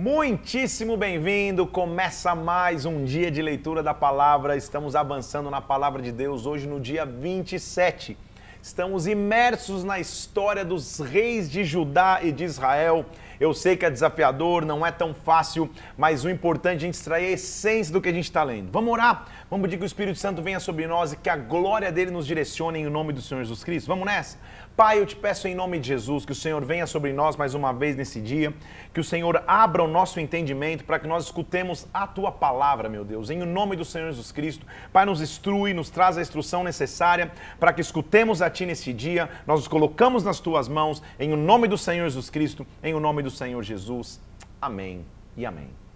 Muitíssimo bem-vindo! Começa mais um dia de leitura da palavra. Estamos avançando na palavra de Deus hoje no dia 27. Estamos imersos na história dos reis de Judá e de Israel. Eu sei que é desafiador, não é tão fácil, mas o importante é a gente extrair a essência do que a gente está lendo. Vamos orar? Vamos pedir que o Espírito Santo venha sobre nós e que a glória dele nos direcione em nome do Senhor Jesus Cristo. Vamos nessa? Pai, eu te peço em nome de Jesus que o Senhor venha sobre nós mais uma vez nesse dia, que o Senhor abra o nosso entendimento para que nós escutemos a tua palavra, meu Deus, em nome do Senhor Jesus Cristo. Pai, nos instrui, nos traz a instrução necessária para que escutemos a ti nesse dia. Nós nos colocamos nas tuas mãos, em nome do Senhor Jesus Cristo, em nome do Senhor Jesus. Amém e amém.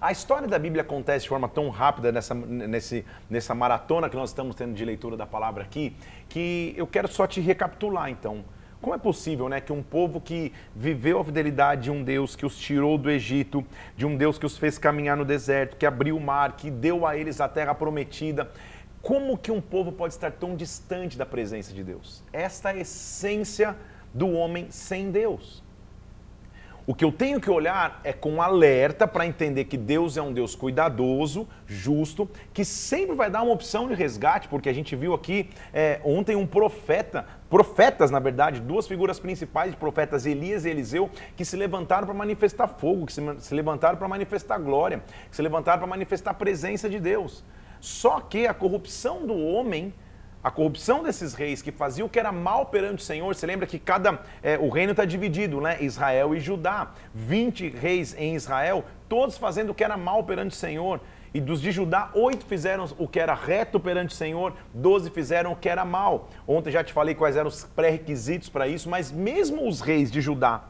A história da Bíblia acontece de forma tão rápida nessa, nesse, nessa maratona que nós estamos tendo de leitura da palavra aqui, que eu quero só te recapitular então. Como é possível né, que um povo que viveu a fidelidade de um Deus que os tirou do Egito, de um Deus que os fez caminhar no deserto, que abriu o mar, que deu a eles a terra prometida, como que um povo pode estar tão distante da presença de Deus? Esta é a essência do homem sem Deus. O que eu tenho que olhar é com alerta para entender que Deus é um Deus cuidadoso, justo, que sempre vai dar uma opção de resgate, porque a gente viu aqui é, ontem um profeta, profetas, na verdade, duas figuras principais de profetas, Elias e Eliseu, que se levantaram para manifestar fogo, que se, se levantaram para manifestar glória, que se levantaram para manifestar a presença de Deus. Só que a corrupção do homem a corrupção desses reis que faziam o que era mal perante o Senhor, você lembra que cada é, o reino está dividido, né? Israel e Judá. 20 reis em Israel, todos fazendo o que era mal perante o Senhor. E dos de Judá, oito fizeram o que era reto perante o Senhor, doze fizeram o que era mal. Ontem já te falei quais eram os pré-requisitos para isso, mas mesmo os reis de Judá,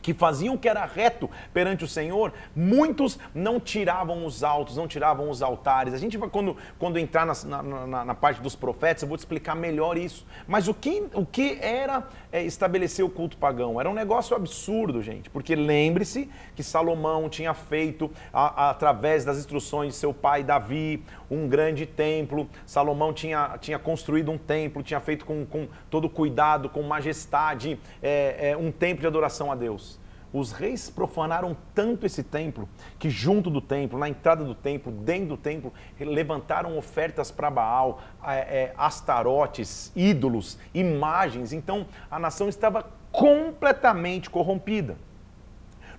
que faziam o que era reto perante o Senhor, muitos não tiravam os altos, não tiravam os altares. A gente vai, quando, quando entrar na, na, na parte dos profetas, eu vou te explicar melhor isso. Mas o que, o que era é, estabelecer o culto pagão? Era um negócio absurdo, gente, porque lembre-se que Salomão tinha feito, a, a, através das instruções de seu pai Davi, um grande templo. Salomão tinha, tinha construído um templo, tinha feito com, com todo cuidado, com majestade, é, é, um templo de adoração a Deus. Os reis profanaram tanto esse templo que, junto do templo, na entrada do templo, dentro do templo, levantaram ofertas para Baal, é, é, astarotes, ídolos, imagens. Então a nação estava completamente corrompida.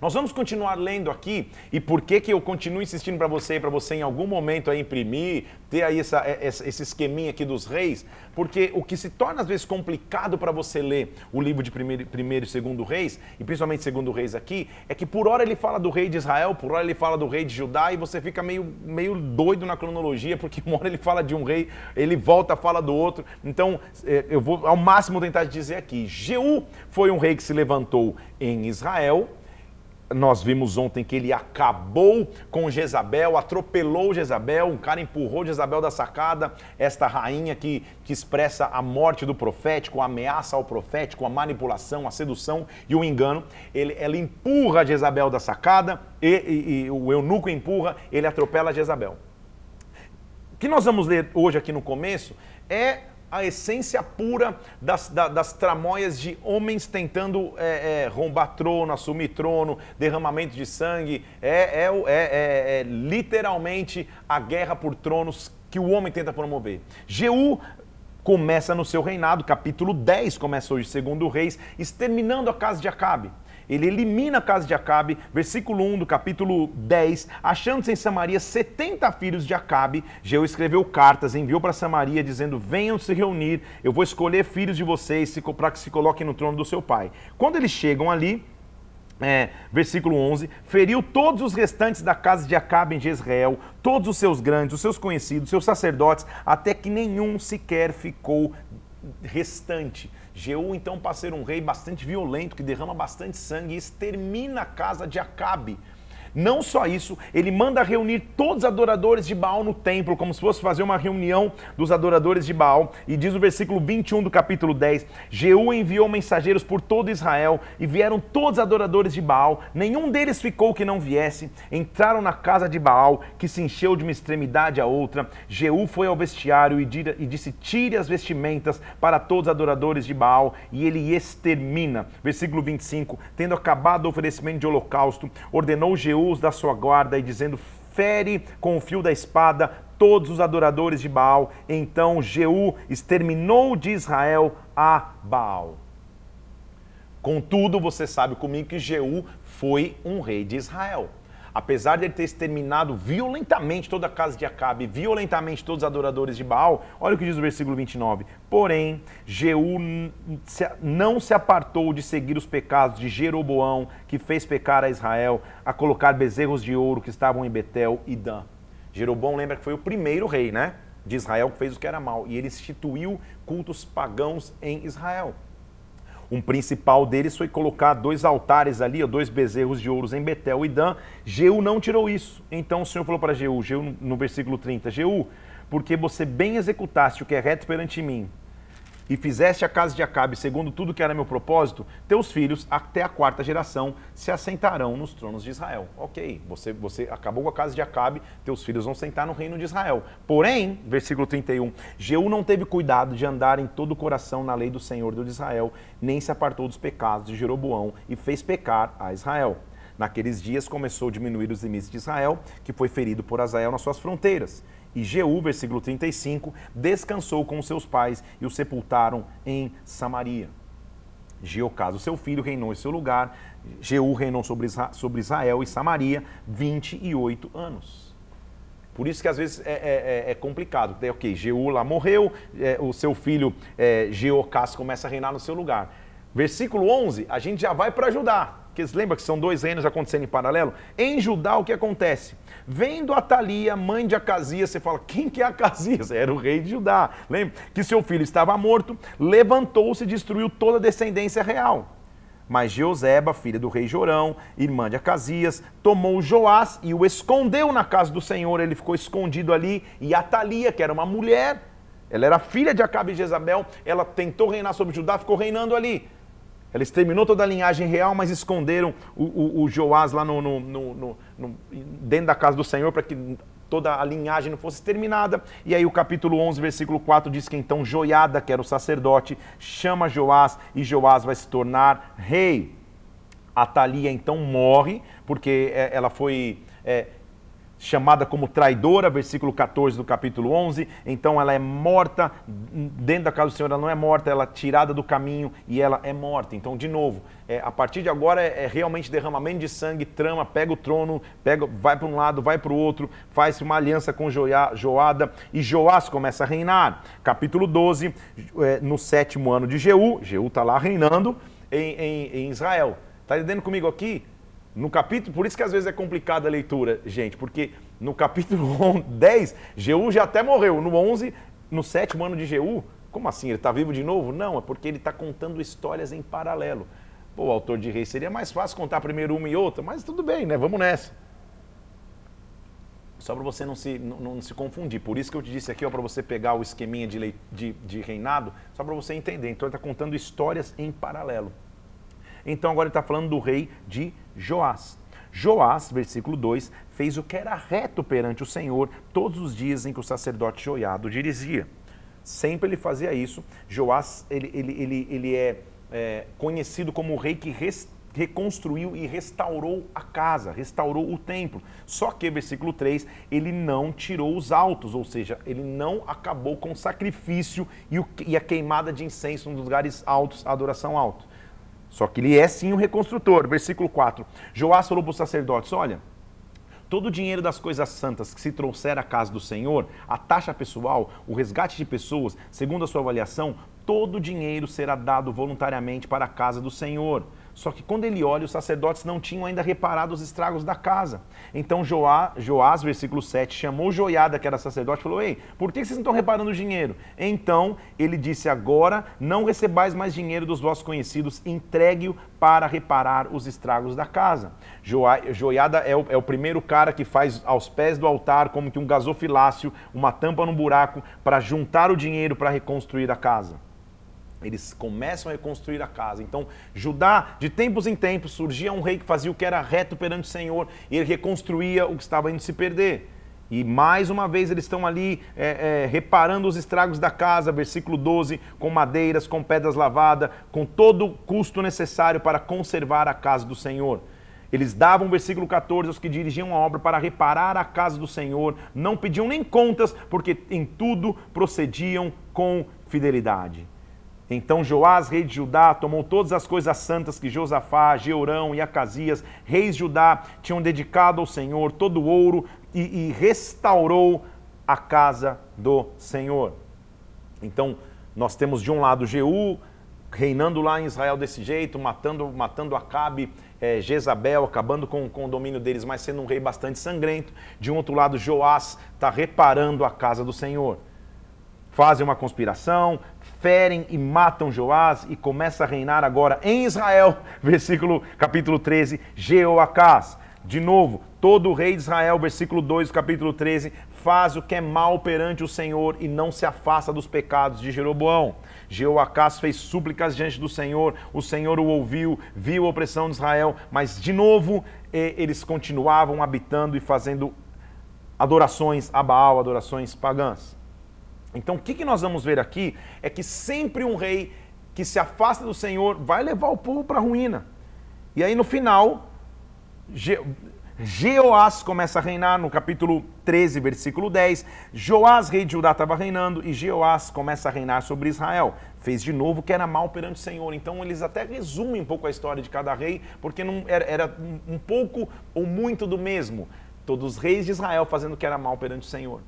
Nós vamos continuar lendo aqui e por que, que eu continuo insistindo para você, para você em algum momento aí imprimir, ter aí essa, é, esse esqueminha aqui dos reis, porque o que se torna às vezes complicado para você ler o livro de primeiro, primeiro e segundo reis, e principalmente segundo reis aqui, é que por hora ele fala do rei de Israel, por hora ele fala do rei de Judá e você fica meio, meio doido na cronologia, porque uma hora ele fala de um rei, ele volta, fala do outro. Então é, eu vou ao máximo tentar dizer aqui, Jeú foi um rei que se levantou em Israel, nós vimos ontem que ele acabou com Jezabel, atropelou Jezabel, um cara empurrou Jezabel da sacada, esta rainha que, que expressa a morte do profético, a ameaça ao profético, a manipulação, a sedução e o engano. Ele, ela empurra Jezabel da sacada, e, e, e o eunuco empurra, ele atropela Jezabel. O que nós vamos ler hoje aqui no começo é a essência pura das, das, das tramóias de homens tentando é, é, roubar trono, assumir trono, derramamento de sangue. É, é, é, é, é literalmente a guerra por tronos que o homem tenta promover. Jeú começa no seu reinado, capítulo 10 começa hoje, segundo Reis, exterminando a casa de Acabe. Ele elimina a casa de Acabe, versículo 1 do capítulo 10. Achando-se em Samaria 70 filhos de Acabe, Jeú escreveu cartas, enviou para Samaria, dizendo: Venham se reunir, eu vou escolher filhos de vocês para que se coloquem no trono do seu pai. Quando eles chegam ali, é, versículo 11, feriu todos os restantes da casa de Acabe em Jezreel, todos os seus grandes, os seus conhecidos, seus sacerdotes, até que nenhum sequer ficou restante. Jeú então passa a ser um rei bastante violento, que derrama bastante sangue e extermina a casa de Acabe. Não só isso, ele manda reunir todos os adoradores de Baal no templo, como se fosse fazer uma reunião dos adoradores de Baal. E diz o versículo 21 do capítulo 10: Jeú enviou mensageiros por todo Israel e vieram todos os adoradores de Baal. Nenhum deles ficou que não viesse. Entraram na casa de Baal, que se encheu de uma extremidade à outra. Jeú foi ao vestiário e disse: Tire as vestimentas para todos os adoradores de Baal, e ele extermina. Versículo 25: Tendo acabado o oferecimento de holocausto, ordenou Jeú Jeus da sua guarda e dizendo: fere com o fio da espada todos os adoradores de Baal. Então Jeú exterminou de Israel a Baal. Contudo, você sabe comigo que Jeú foi um rei de Israel apesar de ele ter exterminado violentamente toda a casa de Acabe, violentamente todos os adoradores de Baal, olha o que diz o versículo 29. Porém, Jeú não se apartou de seguir os pecados de Jeroboão, que fez pecar a Israel, a colocar bezerros de ouro que estavam em Betel e Dan. Jeroboão lembra que foi o primeiro rei, né? De Israel que fez o que era mal. E ele instituiu cultos pagãos em Israel. Um principal deles foi colocar dois altares ali, dois bezerros de ouros em Betel e Dan. Jeú não tirou isso. Então o Senhor falou para Jeú, Jeú no versículo 30, Jeú, porque você bem executaste o que é reto perante mim, e fizeste a casa de Acabe segundo tudo que era meu propósito, teus filhos, até a quarta geração, se assentarão nos tronos de Israel. Ok, você, você acabou com a casa de Acabe, teus filhos vão sentar no reino de Israel. Porém, versículo 31, Jeú não teve cuidado de andar em todo o coração na lei do Senhor Deus de Israel, nem se apartou dos pecados de Jeroboão e fez pecar a Israel. Naqueles dias começou a diminuir os limites de Israel, que foi ferido por Azael nas suas fronteiras. E Jeú, versículo 35, descansou com seus pais e o sepultaram em Samaria. Jeocás, o seu filho, reinou em seu lugar. Jeú reinou sobre Israel e Samaria 28 anos. Por isso que às vezes é, é, é, é complicado. É, ok, Jeú lá morreu, é, o seu filho é, Jeocás começa a reinar no seu lugar. Versículo 11, a gente já vai para Judá. Porque lembra que são dois reinos acontecendo em paralelo? Em Judá, o que acontece? Vendo Atalia, mãe de Acasias, você fala, quem que é Acasias? Era o rei de Judá. Lembra? Que seu filho estava morto, levantou-se e destruiu toda a descendência real. Mas Jeoseba, filha do rei Jorão, irmã de Acasias, tomou Joás e o escondeu na casa do Senhor. Ele ficou escondido ali. E Atalia, que era uma mulher, ela era filha de Acabe e Jezabel, ela tentou reinar sobre Judá, ficou reinando ali. Ela exterminou toda a linhagem real, mas esconderam o, o, o Joás lá no, no, no, dentro da casa do Senhor para que toda a linhagem não fosse exterminada. E aí o capítulo 11, versículo 4 diz que então Joiada, que era o sacerdote, chama Joás e Joás vai se tornar rei. Atalia então morre, porque é, ela foi é, chamada como traidora, versículo 14 do capítulo 11. Então ela é morta dentro da casa do Senhor, ela não é morta, ela é tirada do caminho e ela é morta. Então, de novo, é, a partir de agora é, é, realmente derramamento de sangue, trama, pega o trono, pega, vai para um lado, vai para o outro, faz uma aliança com Joia, Joada e Joás começa a reinar. Capítulo 12, é, no sétimo ano de Jeú, Jeú está lá reinando em, em, em Israel. Está entendendo comigo aqui? No capítulo, por isso que às vezes é complicada a leitura, gente, porque no capítulo 10, Jeú já até morreu. No 11, no sétimo ano de Jeú, como assim? Ele está vivo de novo? Não, é porque ele está contando histórias em paralelo. Pô, o autor de Reis seria mais fácil contar primeiro uma e outra, mas tudo bem, né? Vamos nessa. Só para você não se, não, não, se confundir. Por isso que eu te disse aqui, para você pegar o esqueminha de, de, de reinado, só para você entender. Então ele está contando histórias em paralelo. Então agora ele está falando do rei de Joás. Joás, versículo 2, fez o que era reto perante o Senhor todos os dias em que o sacerdote Joiado dirigia. Sempre ele fazia isso. Joás, ele, ele, ele, ele é, é conhecido como o rei que res, reconstruiu e restaurou a casa, restaurou o templo. Só que, versículo 3, ele não tirou os altos, ou seja, ele não acabou com o sacrifício e, o, e a queimada de incenso nos lugares altos, a adoração alta. Só que ele é sim um reconstrutor. Versículo 4. Joás falou para os sacerdotes: Olha, todo o dinheiro das coisas santas que se trouxer à casa do Senhor, a taxa pessoal, o resgate de pessoas, segundo a sua avaliação, todo o dinheiro será dado voluntariamente para a casa do Senhor. Só que quando ele olha, os sacerdotes não tinham ainda reparado os estragos da casa. Então Joá, Joás, versículo 7, chamou Joiada, que era sacerdote, e falou: Ei, por que vocês não estão reparando o dinheiro? Então ele disse: Agora não recebais mais dinheiro dos vossos conhecidos, entregue-o para reparar os estragos da casa. Joiada é o, é o primeiro cara que faz aos pés do altar, como que um gasofilácio, uma tampa num buraco, para juntar o dinheiro para reconstruir a casa eles começam a reconstruir a casa. Então, Judá, de tempos em tempos, surgia um rei que fazia o que era reto perante o Senhor e ele reconstruía o que estava indo se perder. E mais uma vez eles estão ali é, é, reparando os estragos da casa, versículo 12, com madeiras, com pedras lavadas, com todo o custo necessário para conservar a casa do Senhor. Eles davam, versículo 14, aos que dirigiam a obra para reparar a casa do Senhor, não pediam nem contas, porque em tudo procediam com fidelidade. Então Joás, rei de Judá, tomou todas as coisas santas que Josafá, Georão e Acasias, reis de Judá, tinham dedicado ao Senhor, todo o ouro, e, e restaurou a casa do Senhor. Então, nós temos de um lado Jeú, reinando lá em Israel desse jeito, matando, matando Acabe, é, Jezabel, acabando com, com o domínio deles, mas sendo um rei bastante sangrento. De um outro lado, Joás está reparando a casa do Senhor. Fazem uma conspiração, ferem e matam Joás e começa a reinar agora em Israel, versículo capítulo 13, Jeoacás. De novo, todo o rei de Israel, versículo 2, capítulo 13, faz o que é mal perante o Senhor e não se afasta dos pecados de Jeroboão. Jeoacás fez súplicas diante do Senhor, o Senhor o ouviu, viu a opressão de Israel, mas de novo eles continuavam habitando e fazendo adorações a Baal, adorações pagãs. Então, o que, nós vamos ver aqui é que sempre um rei que se afasta do Senhor vai levar o povo para a ruína. E aí, no final, Je Jeoás começa a reinar, no capítulo 13, versículo 10. Joás, rei de Judá, estava reinando e Jeoás começa a reinar sobre Israel. Fez de novo o que era mal perante o Senhor. Então, eles até resumem um pouco a história de cada rei, porque não era, era um pouco ou muito do mesmo. Todos os reis de Israel fazendo o que era mal perante o Senhor.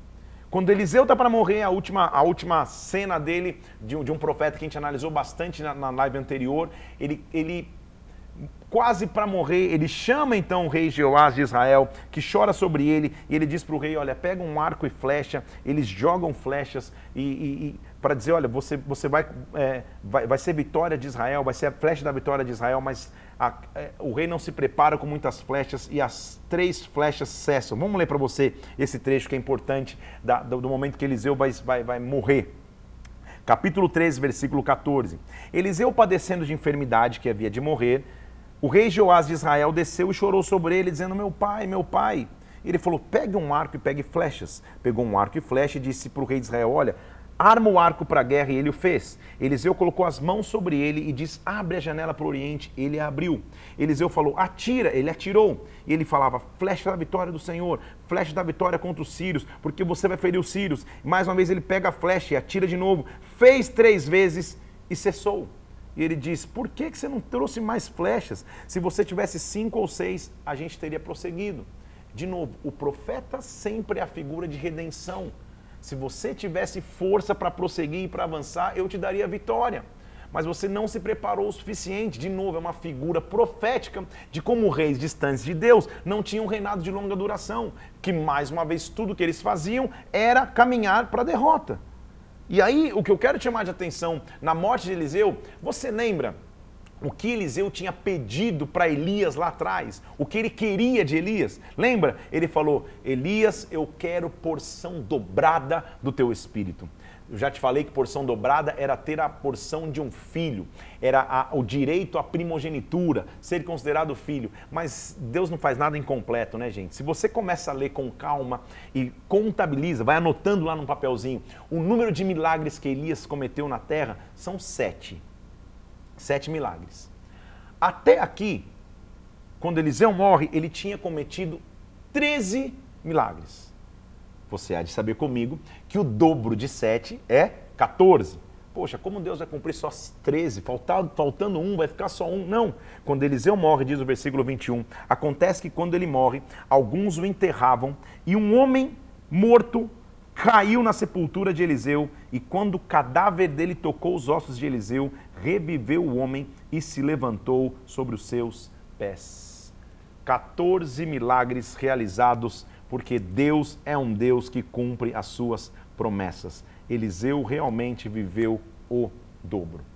Quando Eliseu está para morrer, a última, a última cena dele, de um, de um profeta que a gente analisou bastante na, na live anterior, ele, ele quase para morrer, ele chama então o rei Jeoás de Israel, que chora sobre ele, e ele diz para o rei: Olha, pega um arco e flecha, eles jogam flechas e, e, e para dizer: Olha, você, você vai, é, vai, vai ser vitória de Israel, vai ser a flecha da vitória de Israel, mas a, é, o rei não se prepara com muitas flechas e as três flechas cessam. Vamos ler para você esse trecho que é importante da, do, do, momento que Eliseu vai, vai, vai morrer. Capítulo 13, versículo 14. Eliseu, padecendo de enfermidade que havia de morrer, o rei Joás de Israel desceu e chorou sobre ele, dizendo: Meu pai, meu pai. Ele falou: Pegue um arco e pegue flechas. Pegou um arco e flecha e disse para o rei de Israel: Olha, arma o arco para a guerra, e ele o fez. Eliseu colocou as mãos sobre ele e disse: Abre a janela para o oriente. Ele a abriu. Eliseu falou: Atira. Ele atirou. E ele falava: Flecha da vitória do Senhor, flecha da vitória contra os sírios, porque você vai ferir os sírios. Mais uma vez ele pega a flecha e atira de novo. Fez três vezes e cessou. E ele diz: Por que você não trouxe mais flechas? Se você tivesse cinco ou seis, a gente teria prosseguido. De novo, o profeta sempre é a figura de redenção. Se você tivesse força para prosseguir e para avançar, eu te daria vitória. Mas você não se preparou o suficiente. De novo, é uma figura profética de como reis distantes de Deus não tinham reinado de longa duração. Que mais uma vez tudo que eles faziam era caminhar para a derrota. E aí, o que eu quero chamar de atenção na morte de Eliseu, você lembra o que Eliseu tinha pedido para Elias lá atrás, o que ele queria de Elias. Lembra? Ele falou: Elias, eu quero porção dobrada do teu espírito. Eu já te falei que porção dobrada era ter a porção de um filho, era a, o direito à primogenitura, ser considerado filho. Mas Deus não faz nada incompleto, né, gente? Se você começa a ler com calma e contabiliza, vai anotando lá no papelzinho, o número de milagres que Elias cometeu na terra são sete. Sete milagres. Até aqui, quando Eliseu morre, ele tinha cometido 13 milagres. Você há de saber comigo que o dobro de sete é 14. Poxa, como Deus vai cumprir só 13? Faltando, faltando um, vai ficar só um? Não. Quando Eliseu morre, diz o versículo 21, acontece que quando ele morre, alguns o enterravam e um homem morto caiu na sepultura de Eliseu, e quando o cadáver dele tocou os ossos de Eliseu, reviveu o homem e se levantou sobre os seus pés. 14 milagres realizados, porque Deus é um Deus que cumpre as suas promessas. Eliseu realmente viveu o dobro.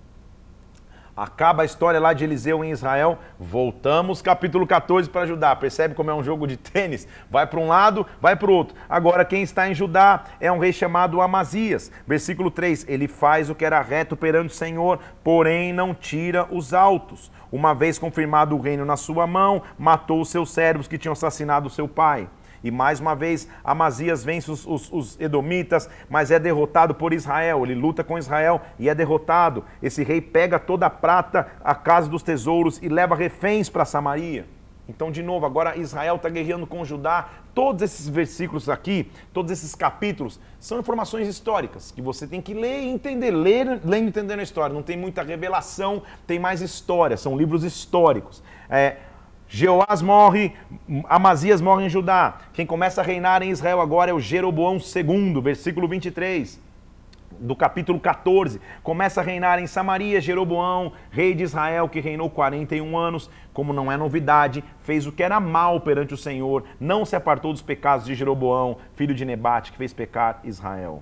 Acaba a história lá de Eliseu em Israel. Voltamos, capítulo 14, para Judá. Percebe como é um jogo de tênis? Vai para um lado, vai para o outro. Agora, quem está em Judá é um rei chamado Amazias. Versículo 3: Ele faz o que era reto perante o Senhor, porém não tira os altos. Uma vez confirmado o reino na sua mão, matou os seus servos que tinham assassinado seu pai. E mais uma vez, Amazias vence os, os, os, Edomitas, mas é derrotado por Israel. Ele luta com Israel e é derrotado. Esse rei pega toda a prata, a casa dos tesouros e leva reféns para Samaria. Então, de novo, agora Israel está guerreando com Judá. Todos esses versículos aqui, todos esses capítulos, são informações históricas que você tem que ler e entender. Ler, lendo e entendendo a história. Não tem muita revelação, tem mais história. São livros históricos. É, Jeoás morre, Amazias morre em Judá. Quem começa a reinar em Israel agora é o Jeroboão II, versículo 23 do capítulo 14. Começa a reinar em Samaria Jeroboão, rei de Israel, que reinou 41 anos. Como não é novidade, fez o que era mal perante o Senhor, não se apartou dos pecados de Jeroboão, filho de Nebate, que fez pecar Israel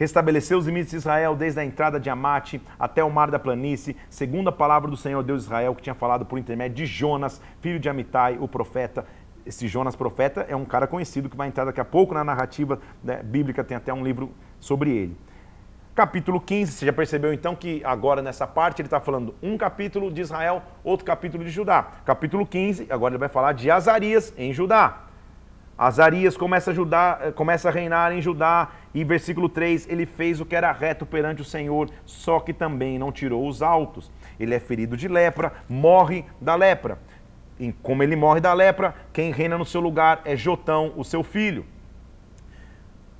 restabeleceu os limites de Israel desde a entrada de Amate até o mar da planície, segundo a palavra do Senhor Deus de Israel, que tinha falado por intermédio de Jonas, filho de Amitai, o profeta. Esse Jonas profeta é um cara conhecido que vai entrar daqui a pouco na narrativa né, bíblica, tem até um livro sobre ele. Capítulo 15, você já percebeu então que agora nessa parte ele está falando um capítulo de Israel, outro capítulo de Judá. Capítulo 15, agora ele vai falar de Azarias em Judá. Azarias começa a, Judá, começa a reinar em Judá e versículo 3, ele fez o que era reto perante o Senhor, só que também não tirou os altos. Ele é ferido de lepra, morre da lepra. E como ele morre da lepra, quem reina no seu lugar é Jotão, o seu filho.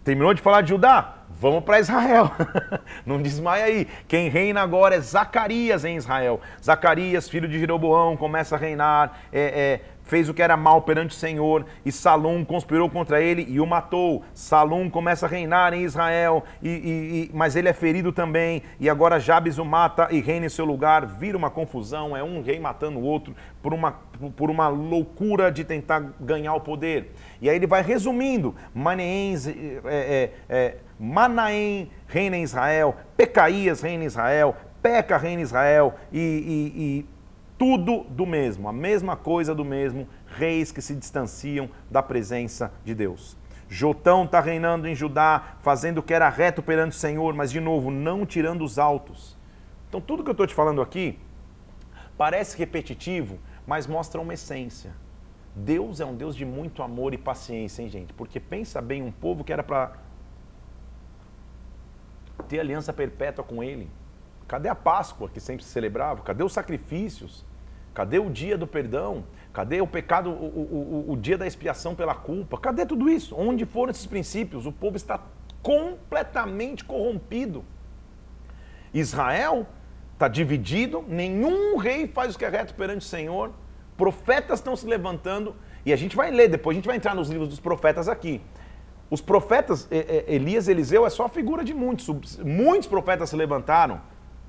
Terminou de falar de Judá? Vamos para Israel. Não desmaia aí. Quem reina agora é Zacarias em Israel. Zacarias, filho de Jeroboão, começa a reinar. É, é, fez o que era mal perante o Senhor, e Salom conspirou contra ele e o matou. Salom começa a reinar em Israel, e, e, e, mas ele é ferido também, e agora Jabes o mata e reina em seu lugar. Vira uma confusão, é um rei matando o outro por uma, por uma loucura de tentar ganhar o poder. E aí ele vai resumindo: Maneém, é, é, é, Manaém reina em Israel, Pecaías reina em Israel, Peca reina em Israel, e tudo do mesmo, a mesma coisa do mesmo, reis que se distanciam da presença de Deus. Jotão está reinando em Judá, fazendo o que era reto perante o Senhor, mas de novo, não tirando os altos. Então, tudo que eu estou te falando aqui parece repetitivo, mas mostra uma essência. Deus é um Deus de muito amor e paciência, hein, gente? Porque pensa bem, um povo que era para ter aliança perpétua com Ele. Cadê a Páscoa que sempre se celebrava? Cadê os sacrifícios? Cadê o dia do perdão? Cadê o pecado, o, o, o, dia da expiação pela culpa? Cadê tudo isso? Onde foram esses princípios? O povo está completamente corrompido. Israel está dividido, nenhum rei faz o que é reto perante o Senhor, profetas estão se levantando, e a gente vai ler, depois a gente vai entrar nos livros dos profetas aqui. Os profetas, Elias Eliseu é só figura de muitos. Muitos profetas se levantaram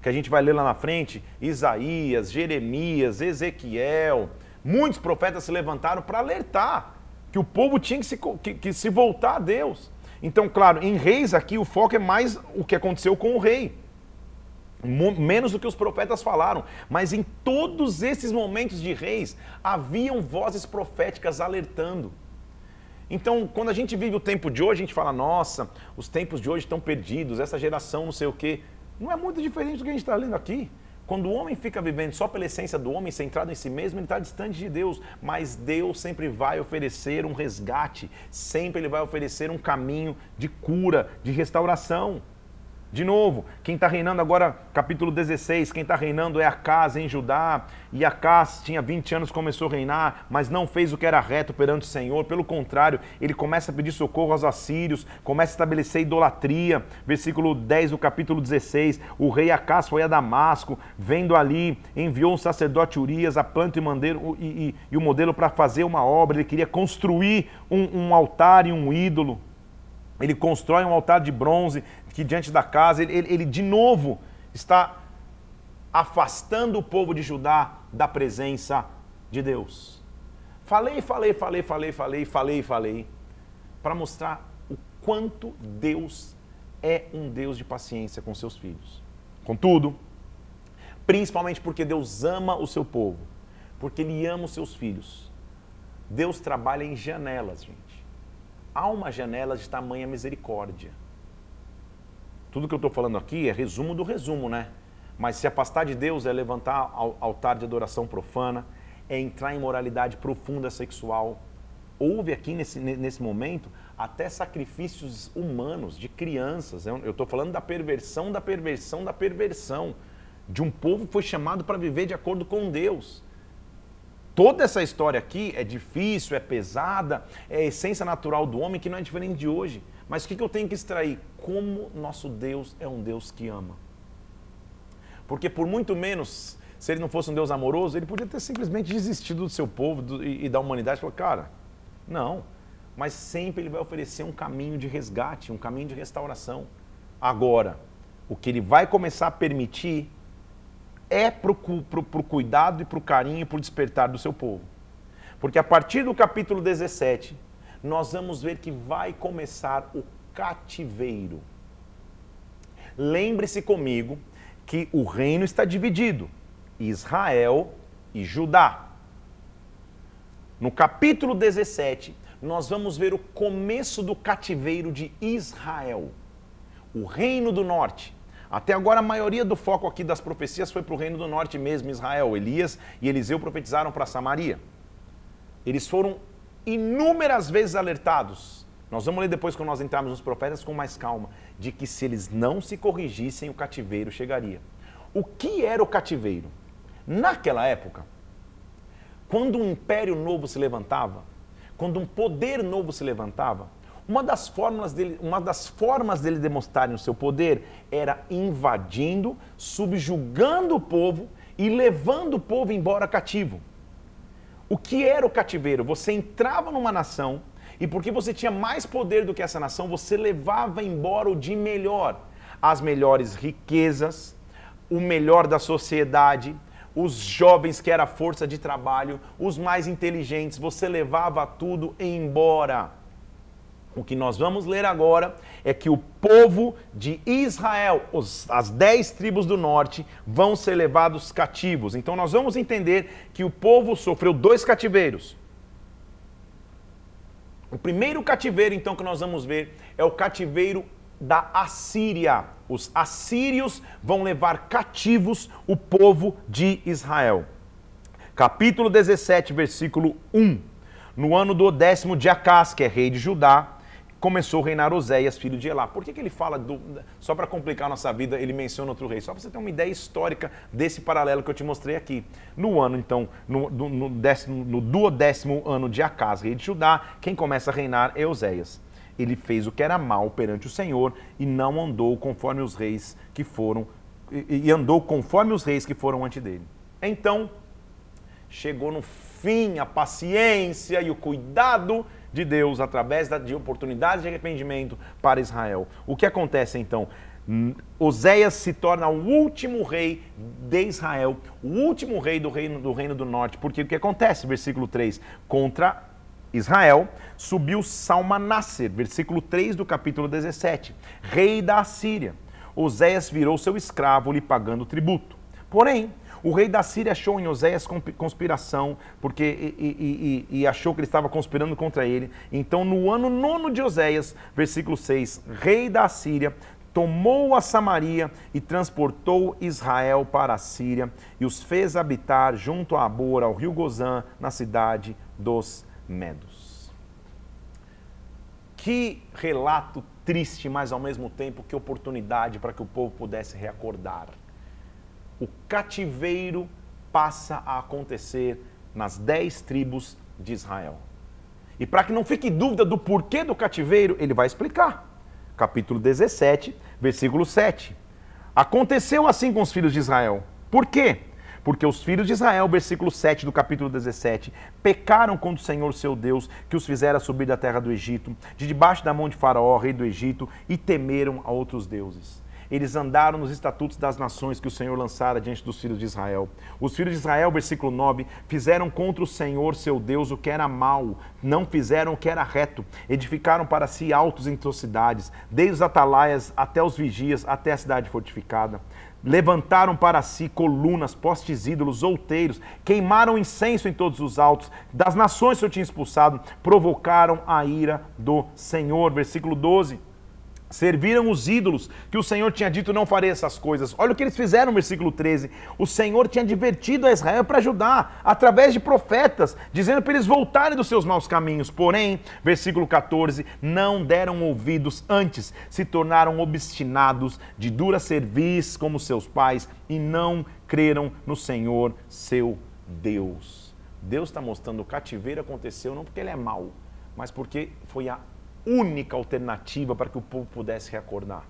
que a gente vai ler lá na frente, Isaías, Jeremias, Ezequiel, muitos profetas se levantaram para alertar que o povo tinha que se, que, que se voltar a Deus. Então, claro, em reis aqui o foco é mais o que aconteceu com o rei. Menos do que os profetas falaram, mas em todos esses momentos de reis haviam vozes proféticas alertando. Então, quando a gente vive o tempo de hoje, a gente fala: nossa, os tempos de hoje estão perdidos, essa geração não sei o quê. Não é muito diferente do que a gente está lendo aqui. Quando o homem fica vivendo só pela essência do homem, centrado em si mesmo, ele está distante de Deus. Mas Deus sempre vai oferecer um resgate, sempre ele vai oferecer um caminho de cura, de restauração. De novo, quem está reinando agora, capítulo 16, quem está reinando é Acas em Judá. E Acas tinha 20 anos, começou a reinar, mas não fez o que era reto perante o Senhor. Pelo contrário, ele começa a pedir socorro aos assírios, começa a estabelecer idolatria. Versículo 10 do capítulo 16: O rei Acas foi a Damasco, vendo ali, enviou um sacerdote Urias, a planta e, mandeiro, e, e, e o modelo para fazer uma obra. Ele queria construir um, um altar e um ídolo. ele constrói um altar de bronze que diante da casa, ele, ele, ele de novo está afastando o povo de Judá da presença de Deus. Falei, falei, falei, falei, falei, falei, falei, para mostrar o quanto Deus é um Deus de paciência com seus filhos. Contudo, principalmente porque Deus ama o seu povo, porque Ele ama os seus filhos, Deus trabalha em janelas, gente. Há uma janela de tamanha misericórdia. Tudo que eu estou falando aqui é resumo do resumo, né? Mas se afastar de Deus é levantar altar de adoração profana, é entrar em moralidade profunda sexual. Houve aqui nesse, nesse momento até sacrifícios humanos de crianças. Eu estou falando da perversão, da perversão, da perversão. De um povo que foi chamado para viver de acordo com Deus. Toda essa história aqui é difícil, é pesada, é a essência natural do homem que não é diferente de hoje. Mas o que eu tenho que extrair? Como nosso Deus é um Deus que ama. Porque por muito menos, se ele não fosse um Deus amoroso, ele podia ter simplesmente desistido do seu povo e, da humanidade falou, cara, não. Mas sempre ele vai oferecer um caminho de resgate, um caminho de restauração. Agora, o que ele vai começar a permitir é para o cuidado e para o carinho e para o despertar do seu povo. Porque a partir do capítulo 17, nós vamos ver que vai começar o cativeiro. Lembre-se comigo que o reino está dividido: Israel e Judá. No capítulo 17, nós vamos ver o começo do cativeiro de Israel, o reino do norte. Até agora, a maioria do foco aqui das profecias foi para o reino do norte mesmo, Israel. Elias e Eliseu profetizaram para Samaria. Eles foram inúmeras vezes alertados. Nós vamos ler depois, quando nós entrarmos nos profetas, com mais calma de que se eles não se corrigissem, o cativeiro chegaria. O que era o cativeiro? Naquela época, quando um império novo se levantava, quando um poder novo se levantava, uma das formas dele, uma das formas dele demonstrarem o seu poder era invadindo, subjugando o povo e levando o povo embora cativo. O que era o cativeiro? Você entrava numa nação, e porque você tinha mais poder do que essa nação, você levava embora o de melhor. As melhores riquezas, o melhor da sociedade, os jovens que era força de trabalho, os mais inteligentes, você levava tudo embora. O que nós vamos ler agora é que o povo de Israel, os, as dez tribos do norte, vão ser levados cativos. Então nós vamos entender que o povo sofreu dois cativeiros. O primeiro cativeiro, então, que nós vamos ver é o cativeiro da Assíria. Os assírios vão levar cativos o povo de Israel. Capítulo 17, versículo 1. No ano do décimo de Acás, que é rei de Judá, começou a reinar Oséias, filho de Elá. Por que, que ele fala, do, só para complicar a nossa vida, ele menciona outro rei? Só para você ter uma ideia histórica desse paralelo que eu te mostrei aqui. No ano, então, no, no, no, décimo, no duodécimo ano de Acás, rei de Judá, quem começa a reinar é Oséias. Ele fez o que era mal perante o Senhor e não andou conforme os reis que foram, e, e andou conforme os reis que foram ante dele. Então, chegou no fim a paciência e o cuidado de Deus através de oportunidades de arrependimento para Israel. O que acontece então? Oséias se torna o último rei de Israel, o último rei do reino do, reino do norte. Porque o que acontece? Versículo 3: Contra Israel subiu Salmanasser, versículo 3 do capítulo 17, rei da Assíria. Oséias virou seu escravo, lhe pagando tributo. Porém, o rei da Síria achou em Oséias conspiração, porque e, e, e, achou que ele estava conspirando contra ele. Então, no ano nono de Oséias, versículo 6, rei da Síria tomou a Samaria e transportou Israel para a Síria e os fez habitar junto a Abor, ao rio Gozã, na cidade dos Medos. Que relato triste, mas ao mesmo tempo que oportunidade para que o povo pudesse reacordar o cativeiro passa a acontecer nas dez tribos de Israel. E para que não fique dúvida do porquê do cativeiro, ele vai explicar. Capítulo 17, versículo 7. Aconteceu assim com os filhos de Israel. Por quê? Porque os filhos de Israel, versículo 7 do capítulo 17, pecaram contra o Senhor seu Deus, que os fizera subir da terra do Egito, de debaixo da mão de Faraó, rei do Egito, e temeram a outros deuses eles andaram nos estatutos das nações que o Senhor lançara diante dos filhos de Israel. Os filhos de Israel, versículo 9, fizeram contra o Senhor seu Deus o que era mal, não fizeram o que era reto, edificaram para si altos em suas cidades, desde os atalaias até os vigias, até a cidade fortificada. Levantaram para si colunas, postes ídolos, outeiros, queimaram incenso em todos os altos, das nações que eu tinha expulsado, provocaram a ira do Senhor. Versículo 12 Serviram os ídolos, que o Senhor tinha dito não farei essas coisas. Olha o que eles fizeram no versículo 13. O Senhor tinha divertido a Israel para ajudar, através de profetas, dizendo para eles voltarem dos seus maus caminhos. Porém, versículo 14, não deram ouvidos, antes se tornaram obstinados, de dura cerviz como seus pais, e não creram no Senhor, seu Deus. Deus está mostrando o cativeiro aconteceu não porque ele é mau, mas porque foi a única alternativa para que o povo pudesse reacordar.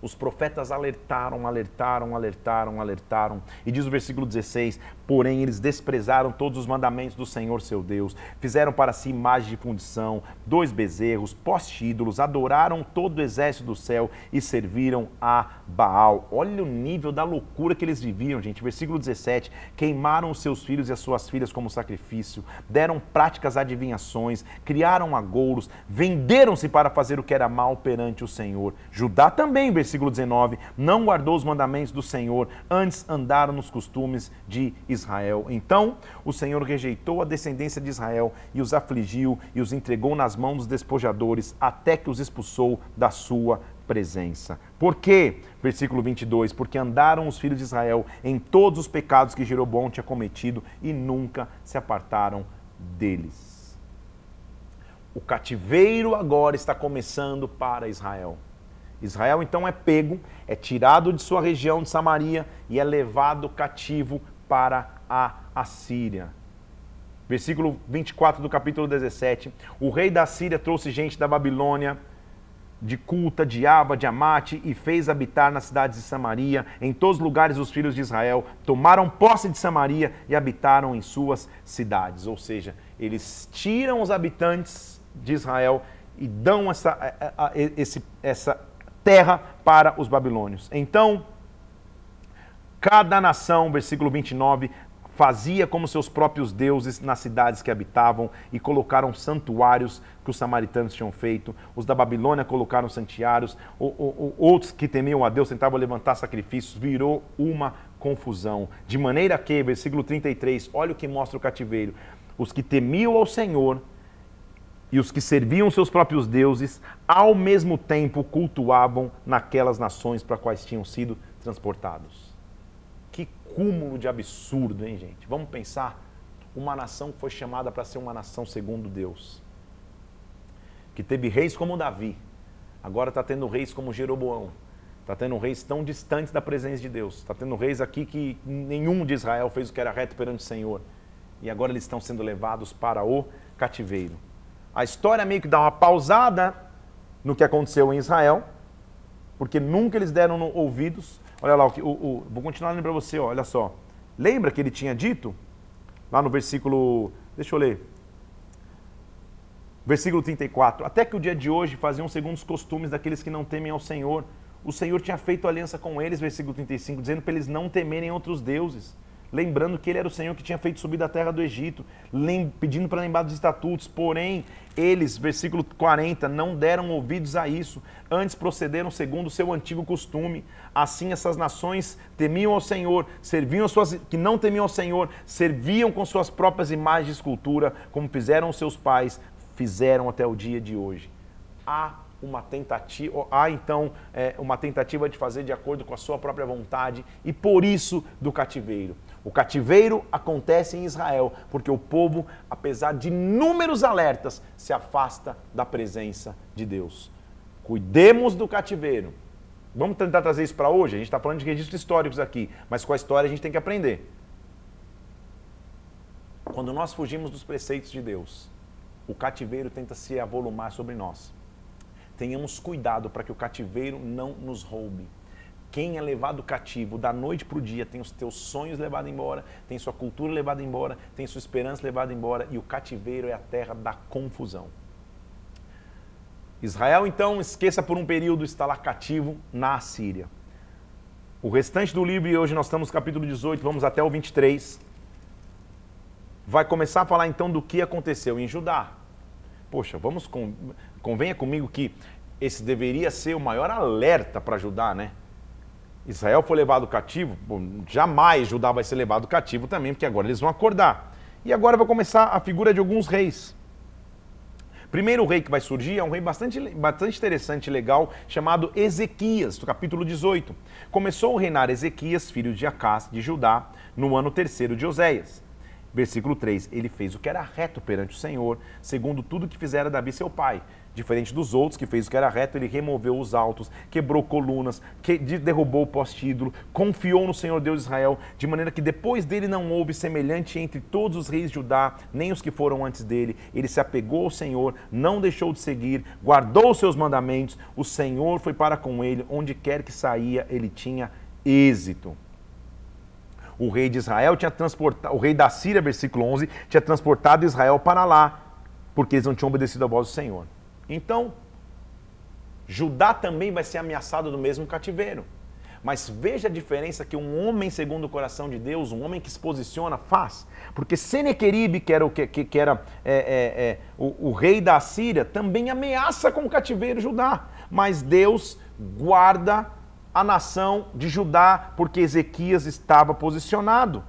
Os profetas alertaram, alertaram, alertaram, alertaram. E diz o versículo 16: Porém, eles desprezaram todos os mandamentos do Senhor seu Deus, fizeram para si imagem de fundição, dois bezerros, poste ídolos, adoraram todo o exército do céu e serviram a Baal. Olha o nível da loucura que eles viviam, gente. Versículo 17: Queimaram os seus filhos e as suas filhas como sacrifício, deram práticas adivinhações, criaram agouros, venderam-se para fazer o que era mal perante o Senhor. Judá também, versículo 19, não guardou os mandamentos do Senhor, antes andaram nos costumes de. Israel. Então o Senhor rejeitou a descendência de Israel e os afligiu e os entregou nas mãos dos despojadores, até que os expulsou da sua presença. Por quê? Versículo 22. Porque andaram os filhos de Israel em todos os pecados que Jeroboão tinha cometido e nunca se apartaram deles. O cativeiro agora está começando para Israel. Israel então é pego, é tirado de sua região de Samaria e é levado cativo para a Assíria. Versículo 24 do capítulo 17. O rei da Síria trouxe gente da Babilônia, de Culta, de Aba, de Amate, e fez habitar nas cidades de Samaria, em todos os lugares os filhos de Israel, tomaram posse de Samaria e habitaram em suas cidades. Ou seja, eles tiram os habitantes de Israel e dão essa, essa terra para os babilônios. Então, Cada nação, versículo 29, fazia como seus próprios deuses nas cidades que habitavam e colocaram santuários que os samaritanos tinham feito. Os da Babilônia colocaram santuários, outros que temiam a Deus tentavam levantar sacrifícios, virou uma confusão. De maneira que, versículo 33, olha o que mostra o cativeiro: os que temiam ao Senhor e os que serviam seus próprios deuses, ao mesmo tempo cultuavam naquelas nações para quais tinham sido transportados cúmulo de absurdo, hein, gente? Vamos pensar uma nação que foi chamada para ser uma nação segundo Deus. Que teve reis como Davi, agora está tendo reis como Jeroboão. Está tendo reis tão distantes da presença de Deus. Está tendo reis aqui que nenhum de Israel fez o que era reto perante o Senhor. E agora eles estão sendo levados para o cativeiro. A história meio que dá uma pausada no que aconteceu em Israel, porque nunca eles deram ouvidos Olha lá, o, o, vou continuar lendo para você, ó, olha só. Lembra que ele tinha dito, lá no versículo, deixa eu ler, versículo 34, até que o dia de hoje faziam segundo os costumes daqueles que não temem ao Senhor. O Senhor tinha feito aliança com eles, versículo 35, dizendo para eles não temerem outros deuses lembrando que ele era o Senhor que tinha feito subir da terra do Egito, pedindo para lembrar dos estatutos, porém eles, versículo 40, não deram ouvidos a isso, antes procederam segundo o seu antigo costume. Assim essas nações temiam ao Senhor, serviam as suas que não temiam ao Senhor, serviam com suas próprias imagens de escultura, como fizeram seus pais, fizeram até o dia de hoje. Há uma tentativa, há então é, uma tentativa de fazer de acordo com a sua própria vontade e por isso do cativeiro. O cativeiro acontece em Israel porque o povo, apesar de inúmeros alertas, se afasta da presença de Deus. Cuidemos do cativeiro. Vamos tentar trazer isso para hoje? A gente está falando de registros históricos aqui, mas com a história a gente tem que aprender. Quando nós fugimos dos preceitos de Deus, o cativeiro tenta se avolumar sobre nós. Tenhamos cuidado para que o cativeiro não nos roube Quem é levado cativo da noite para o dia tem os teus sonhos levados embora, tem sua cultura levada embora, tem sua esperança levada embora, e o cativeiro é a terra da confusão. Israel, então, esqueça por um período estar lá cativo na Assíria. O restante do livro, e hoje nós estamos no capítulo 18, vamos até o 23, vai começar a falar então do que aconteceu em Judá. Poxa, vamos convenha comigo que esse deveria ser o maior alerta para Judá, né? Israel foi levado cativo, jamais Judá vai ser levado cativo também, porque agora eles vão acordar. E agora vai começar a figura de alguns reis. Primeiro rei que vai surgir é um rei bastante, bastante interessante e legal, chamado Ezequias, do capítulo 18. Começou a reinar Ezequias, filho de Acás, de Judá, no ano terceiro de Oséias. Versículo 3: Ele fez o que era reto perante o Senhor, segundo tudo que fizera Davi seu pai. Diferente dos outros, que fez o que era reto, ele removeu os altos, quebrou colunas, que derrubou o poste-ídolo, confiou no Senhor Deus de Israel, de maneira que depois dele não houve semelhante entre todos os reis de Judá, nem os que foram antes dele. Ele se apegou ao Senhor, não deixou de seguir, guardou os seus mandamentos. O Senhor foi para com ele, onde quer que saía, ele tinha êxito o rei de Israel tinha transportado, o rei da Síria, versículo 11, tinha transportado Israel para lá, porque eles não tinham obedecido a voz do Senhor. Então, Judá também vai ser ameaçado do mesmo cativeiro. Mas veja a diferença que um homem segundo o coração de Deus, um homem que se posiciona, faz. Porque Senequeribe, que era, o, que, que era é, é, é, o, o rei da Síria, também ameaça com o cativeiro Judá. Mas Deus guarda a nação de Judá, porque Ezequias estava posicionado.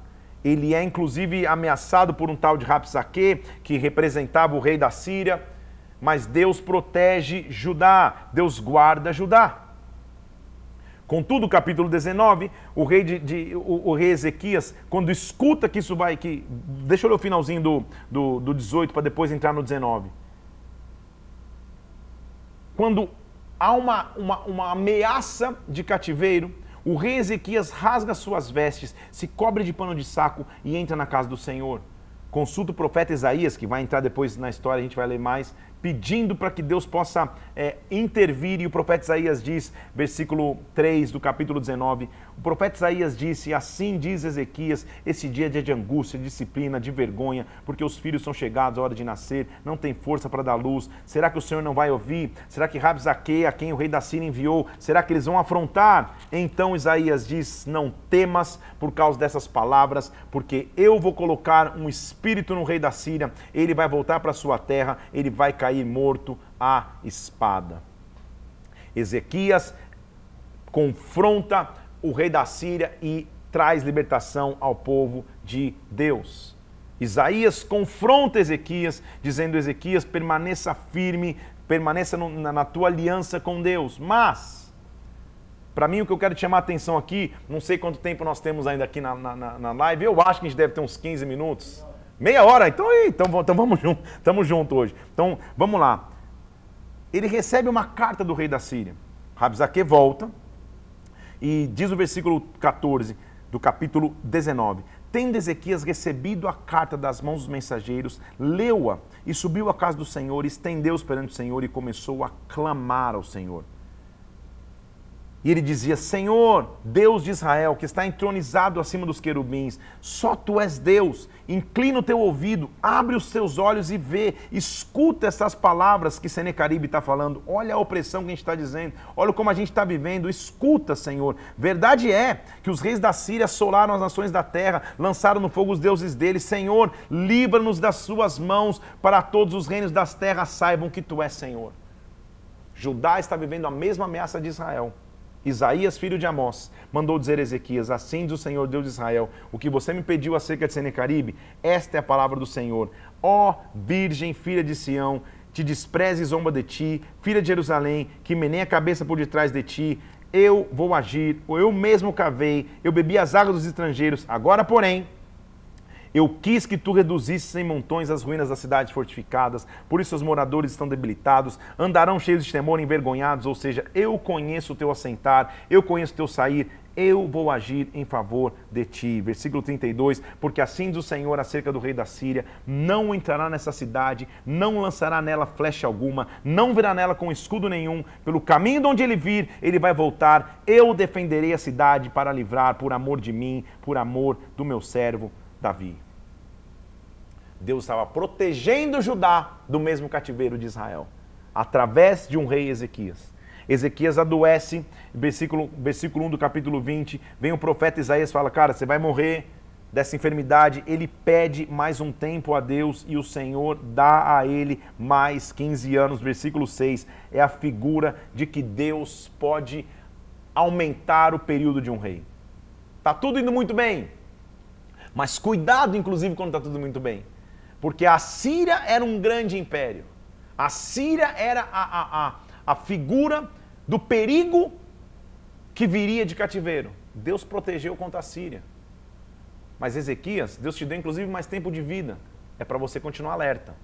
Ele é inclusive ameaçado por um tal de Rapsaque, que representava o rei da Síria, mas Deus protege Judá, Deus guarda Judá. Contudo, capítulo 19, o rei, de, de o, o, rei Ezequias, quando escuta que isso vai. Que, deixa eu ler o finalzinho do, do, do 18 para depois entrar no 19. Quando há uma, uma, uma ameaça de cativeiro, o rei Ezequias rasga suas vestes, se cobre de pano de saco e entra na casa do Senhor. Consulta o profeta Isaías, que vai entrar depois na história, a gente vai ler mais, pedindo para que Deus possa é, intervir. E o profeta Isaías diz, versículo 3 do capítulo 19: o profeta Isaías disse: Assim diz Ezequias, esse dia é de angústia, de disciplina, de vergonha, porque os filhos são chegados à hora de nascer, não tem força para dar luz. Será que o Senhor não vai ouvir? Será que Rabzaque, a quem o rei da Síria enviou, será que eles vão afrontar? Então Isaías diz: Não temas por causa dessas palavras, porque eu vou colocar um espírito no rei da Síria, ele vai voltar para sua terra, ele vai cair morto à espada. Ezequias confronta o rei da Síria e traz libertação ao povo de Deus. Isaías confronta Ezequias, dizendo: Ezequias, permaneça firme, permaneça no, na, na tua aliança com Deus. Mas, para mim, o que eu quero te chamar a atenção aqui, não sei quanto tempo nós temos ainda aqui na, na, na live, eu acho que a gente deve ter uns 15 minutos. Meia hora? Então, então, então vamos junto, estamos juntos hoje. Então, vamos lá. Ele recebe uma carta do rei da Síria. Rabzaque volta e diz o versículo 14 do capítulo 19. Tendo Ezequias recebido a carta das mãos dos mensageiros, leu-a e subiu à casa do Senhor, estendeu-os perante o Senhor e começou a clamar ao Senhor. E ele dizia: Senhor, Deus de Israel, que está entronizado acima dos querubins, só tu és Deus. Inclina o teu ouvido, abre os teus olhos e vê, escuta essas palavras que Senecaribe está falando. Olha a opressão que a gente está dizendo, olha como a gente está vivendo. Escuta, Senhor. Verdade é que os reis da Síria assolaram as nações da terra, lançaram no fogo os deuses deles. Senhor, livra-nos das suas mãos, para todos os reinos das terras saibam que tu és Senhor. Judá está vivendo a mesma ameaça de Israel. Isaías, filho de Amós, mandou dizer a Ezequias: Assim diz o Senhor Deus de Israel: O que você me pediu acerca de Senecaribe, esta é a palavra do Senhor. Ó Virgem, filha de Sião, te despreze e zomba de ti, filha de Jerusalém, que meneia a cabeça por detrás de ti. Eu vou agir, ou eu mesmo cavei, eu bebi as águas dos estrangeiros. Agora, porém, eu quis que tu reduzisses em montões as ruínas das cidades fortificadas, por isso os moradores estão debilitados, andarão cheios de temor, envergonhados, ou seja, eu conheço o teu assentar, eu conheço o teu sair, eu vou agir em favor de ti. Versículo 32, porque assim diz o Senhor acerca do rei da Síria, não entrará nessa cidade, não lançará nela flecha alguma, não virá nela com escudo nenhum, pelo caminho de onde ele vir, ele vai voltar, eu defenderei a cidade para livrar por amor de mim, por amor do meu servo Davi. Deus estava protegendo Judá do mesmo cativeiro de Israel, através de um rei Ezequias. Ezequias adoece, versículo, versículo 1 do capítulo 20, vem o profeta Isaías fala, cara, você vai morrer dessa enfermidade, ele pede mais um tempo a Deus e o Senhor dá a ele mais 15 anos. Versículo 6 é a figura de que Deus pode aumentar o período de um rei. Tá tudo indo muito bem, mas cuidado, inclusive, quando está tudo muito bem, porque a Síria era um grande império. A Síria era a, a, a, a figura do perigo que viria de cativeiro. Deus protegeu contra a Síria. Mas Ezequias, Deus te deu inclusive mais tempo de vida. É para você continuar alerta.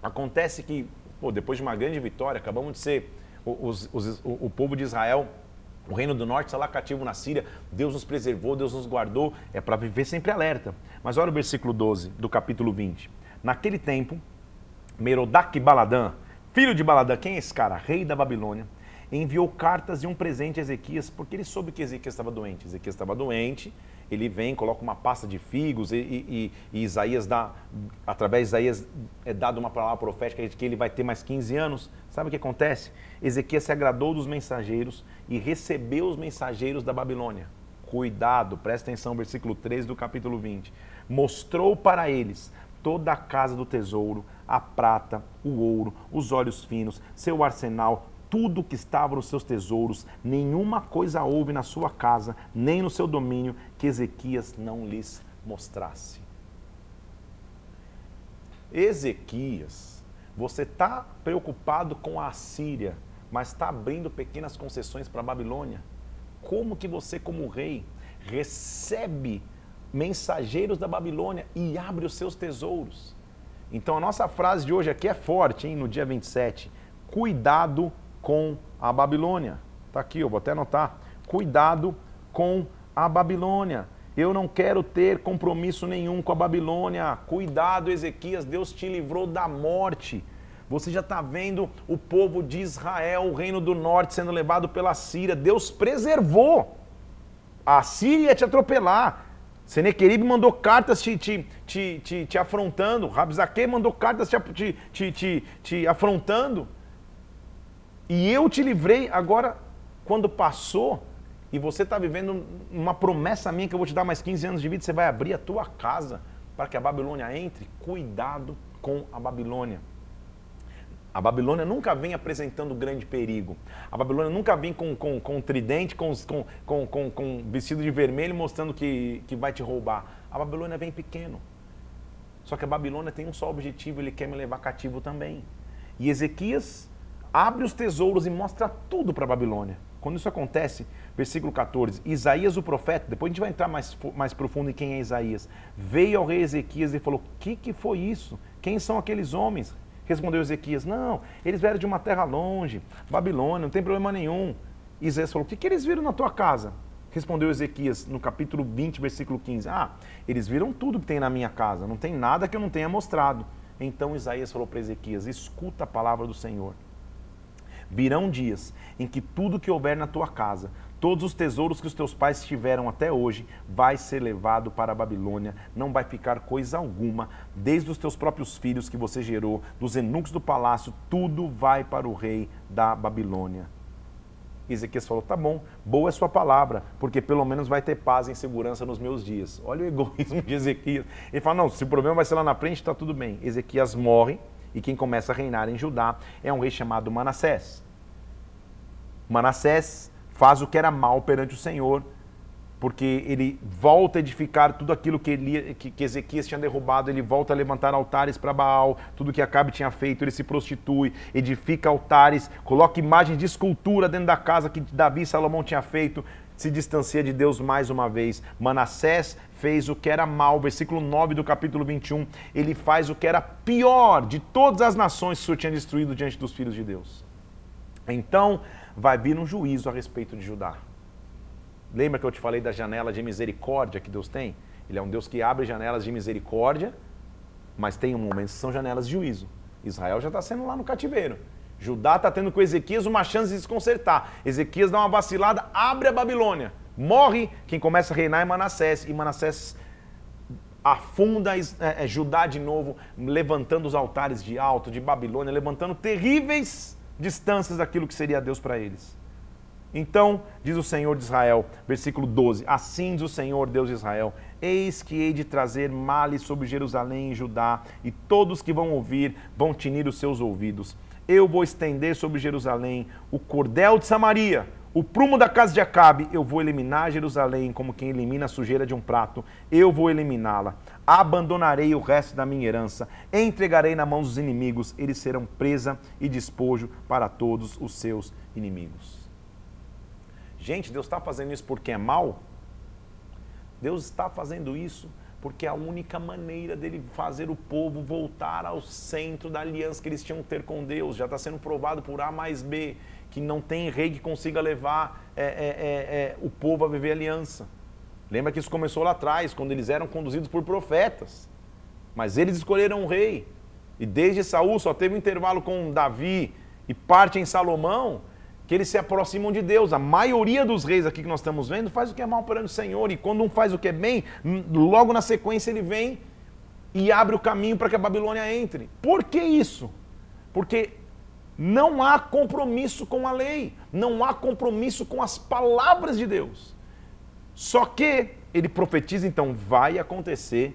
Acontece que, pô, depois de uma grande vitória, acabamos de ser os, os, o, o povo de Israel o reino do norte está lá cativo na Síria. Deus nos preservou, Deus nos guardou. É para viver sempre alerta. Mas olha o versículo 12 do capítulo 20. Naquele tempo, Merodach Baladã, filho de Baladã, quem é esse cara? Rei da Babilônia, enviou cartas e um presente a Ezequias, porque ele soube que Ezequias estava doente. Ezequias estava doente, ele vem, coloca uma pasta de figos, e, e, e Isaías dá, através de Isaías é dado uma palavra profética de que ele vai ter mais 15 anos. Sabe o que acontece? Ezequias se agradou dos mensageiros e recebeu os mensageiros da Babilônia. Cuidado, presta atenção, versículo 13 do capítulo 20. Mostrou para eles toda a casa do tesouro, a prata, o ouro, os olhos finos, seu arsenal, tudo que estava nos seus tesouros, nenhuma coisa houve na sua casa, nem no seu domínio, que Ezequias não lhes mostrasse. Ezequias, você está preocupado com a Síria, mas está abrindo pequenas concessões para a Babilônia. Como que você, como rei, recebe mensageiros da Babilônia e abre os seus tesouros? Então a nossa frase de hoje aqui é forte, hein, no dia 27. Cuidado com a Babilônia. Está aqui, eu vou até anotar. Cuidado com a Babilônia. Eu não quero ter compromisso nenhum com a Babilônia. Cuidado, Ezequias, Deus te livrou da morte. Você já está vendo o povo de Israel, o reino do norte, sendo levado pela Síria. Deus preservou. A Síria ia te atropelar. Senequeribe mandou cartas te, te, te, te, te afrontando. Rabzaque mandou cartas te, te, te, te afrontando. E eu te livrei. Agora, quando passou, e você está vivendo uma promessa minha que eu vou te dar mais 15 anos de vida, você vai abrir a tua casa para que a Babilônia entre. Cuidado com a Babilônia. A Babilônia nunca vem apresentando grande perigo. A Babilônia nunca vem com, com, com tridente, com, com, com, com vestido de vermelho, mostrando que, que vai te roubar. A Babilônia vem pequeno. Só que a Babilônia tem um só objetivo, ele quer me levar cativo também. E Ezequias abre os tesouros e mostra tudo para a Babilônia. Quando isso acontece, versículo 14, Isaías o profeta, depois a gente vai entrar mais, mais profundo em quem é Isaías, veio ao rei Ezequias e falou: O que, que foi isso? Quem são aqueles homens? Respondeu Ezequias: Não, eles vieram de uma terra longe, Babilônia, não tem problema nenhum. Isaías falou: O que, que eles viram na tua casa? Respondeu Ezequias no capítulo 20, versículo 15: Ah, eles viram tudo que tem na minha casa, não tem nada que eu não tenha mostrado. Então Isaías falou para Ezequias: Escuta a palavra do Senhor. Virão dias em que tudo que houver na tua casa, Todos os tesouros que os teus pais tiveram até hoje vai ser levado para a Babilônia, não vai ficar coisa alguma, desde os teus próprios filhos que você gerou, dos eunucos do palácio, tudo vai para o rei da Babilônia. Ezequias falou: tá bom, boa é sua palavra, porque pelo menos vai ter paz e segurança nos meus dias. Olha o egoísmo de Ezequias. Ele fala: não, se o problema vai ser lá na frente, está tudo bem. Ezequias morre e quem começa a reinar em Judá é um rei chamado Manassés. Manassés faz o que era mal perante o Senhor, porque ele volta a edificar tudo aquilo que, ele, que, que Ezequias tinha derrubado, ele volta a levantar altares para Baal, tudo que Acabe tinha feito, ele se prostitui, edifica altares, coloca imagens de escultura dentro da casa que Davi e Salomão tinha feito, se distancia de Deus mais uma vez. Manassés fez o que era mal, versículo 9 do capítulo 21, ele faz o que era pior de todas as nações que o Senhor tinha destruído diante dos filhos de Deus. Então, vai vir um juízo a respeito de Judá. Lembra que eu te falei da janela de misericórdia que Deus tem? Ele é um Deus que abre janelas de misericórdia, mas tem um momento que são janelas de juízo. Israel já está sendo lá no cativeiro. Judá está tendo com Ezequias uma chance de se consertar. Ezequias dá uma vacilada, abre a Babilônia. Morre quem começa a reinar é Manassés. E Manassés afunda é, é, Judá de novo, levantando os altares de alto, de Babilônia, levantando terríveis distâncias daquilo que seria Deus para eles. Então, diz o Senhor de Israel, versículo 12: Assim diz o Senhor, Deus de Israel: Eis que hei de trazer males sobre Jerusalém e Judá, e todos que vão ouvir vão tinir os seus ouvidos. Eu vou estender sobre Jerusalém o cordel de Samaria, o prumo da casa de Acabe, eu vou eliminar Jerusalém como quem elimina a sujeira de um prato, eu vou eliminá-la. Abandonarei o resto da minha herança, entregarei na mão dos inimigos, eles serão presa e despojo para todos os seus inimigos. Gente, Deus está fazendo isso porque é mal? Deus está fazendo isso porque é a única maneira dele fazer o povo voltar ao centro da aliança que eles tinham que ter com Deus. Já está sendo provado por A mais B que não tem rei que consiga levar é, é, é, é, o povo a viver aliança. Lembra que isso começou lá atrás, quando eles eram conduzidos por profetas. Mas eles escolheram um rei. E desde Saul só teve um intervalo com Davi e parte em Salomão, que eles se aproximam de Deus. A maioria dos reis aqui que nós estamos vendo faz o que é mal perante o Senhor. E quando um faz o que é bem, logo na sequência ele vem e abre o caminho para que a Babilônia entre. Por que isso? Porque não há compromisso com a lei, não há compromisso com as palavras de Deus. Só que ele profetiza, então, vai acontecer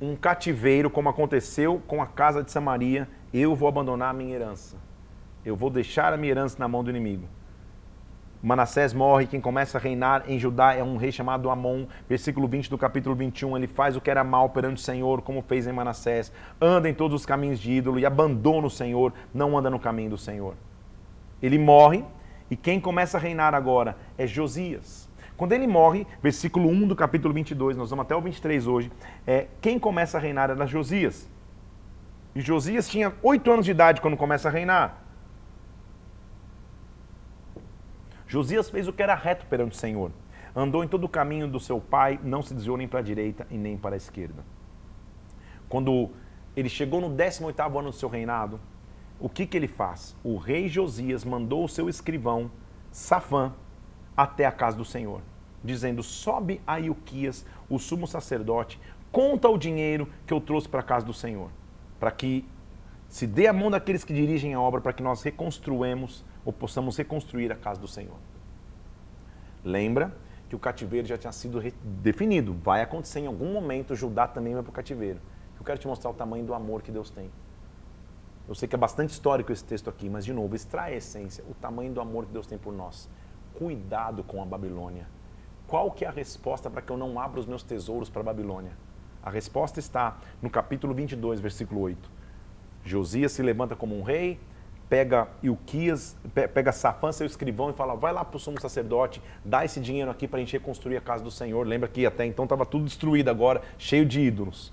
um cativeiro, como aconteceu com a casa de Samaria, eu vou abandonar a minha herança. Eu vou deixar a minha herança na mão do inimigo. Manassés morre, quem começa a reinar em Judá é um rei chamado Amon. Versículo 20 do capítulo 21, ele faz o que era mal perante o Senhor, como fez em Manassés. Anda em todos os caminhos de ídolo e abandona o Senhor, não anda no caminho do Senhor. Ele morre e quem começa a reinar agora é Josias. Quando ele morre, versículo 1 do capítulo 22, nós vamos até o 23 hoje, é, quem começa a reinar era Josias. E Josias tinha oito anos de idade quando começa a reinar. Josias fez o que era reto perante o Senhor. Andou em todo o caminho do seu pai, não se desviou nem para a direita e nem para a esquerda. Quando ele chegou no 18 ano do seu reinado, o que, que ele faz? O rei Josias mandou o seu escrivão, Safã, até a casa do Senhor, dizendo: Sobe a Ilquias, o sumo sacerdote, conta o dinheiro que eu trouxe para a casa do Senhor, para que se dê a mão daqueles que dirigem a obra, para que nós reconstruamos ou possamos reconstruir a casa do Senhor. Lembra que o cativeiro já tinha sido definido. Vai acontecer em algum momento, Judá também vai para o cativeiro. Eu quero te mostrar o tamanho do amor que Deus tem. Eu sei que é bastante histórico esse texto aqui, mas de novo, extrai a essência, o tamanho do amor que Deus tem por nós. Cuidado com a Babilônia. Qual que é a resposta para que eu não abra os meus tesouros para a Babilônia? A resposta está no capítulo 22, versículo 8. Josias se levanta como um rei, pega Ilquias, pega Safã, seu escrivão, e fala: vai lá para o sumo sacerdote, dá esse dinheiro aqui para a gente reconstruir a casa do Senhor. Lembra que até então estava tudo destruído agora, cheio de ídolos.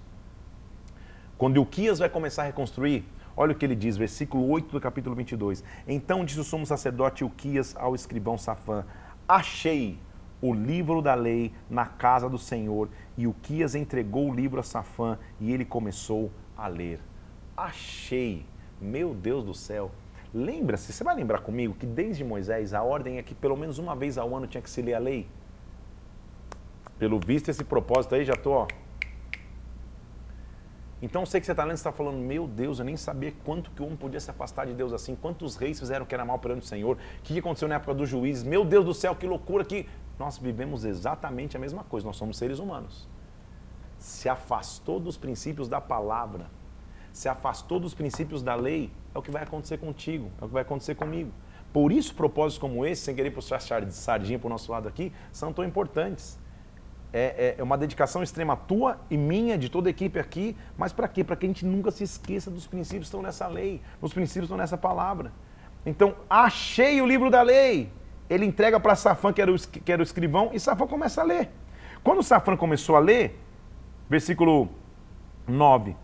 Quando Ilquias vai começar a reconstruir, olha o que ele diz, versículo 8 do capítulo 22. Então disse o sumo sacerdote Ilquias ao escrivão Safã: Achei o livro da lei na casa do Senhor. E Ilquias entregou o livro a Safã e ele começou a ler. Achei, meu Deus do céu, Lembra-se, você vai lembrar comigo que desde Moisés a ordem é que pelo menos uma vez ao ano tinha que se ler a lei? Pelo visto, esse propósito aí já estou, ó. Então, sei que você está lendo, você está falando, meu Deus, eu nem sabia quanto que um podia se afastar de Deus assim, quantos reis fizeram que era mal perante o Senhor, o que aconteceu na época dos juízes, meu Deus do céu, que loucura que nós vivemos exatamente a mesma coisa, nós somos seres humanos. Se afastou dos princípios da palavra, se afastou dos princípios da lei, é o que vai acontecer contigo, é o que vai acontecer comigo. Por isso, propósitos como esse, sem querer puxar sardinha para o nosso lado aqui, são tão importantes. É, é, é uma dedicação extrema tua e minha, de toda a equipe aqui, mas para quê? Para que a gente nunca se esqueça dos princípios que estão nessa lei, os princípios estão nessa palavra. Então, achei o livro da lei. Ele entrega para Safã, que era, o, que era o escrivão, e Safã começa a ler. Quando Safã começou a ler, versículo 9,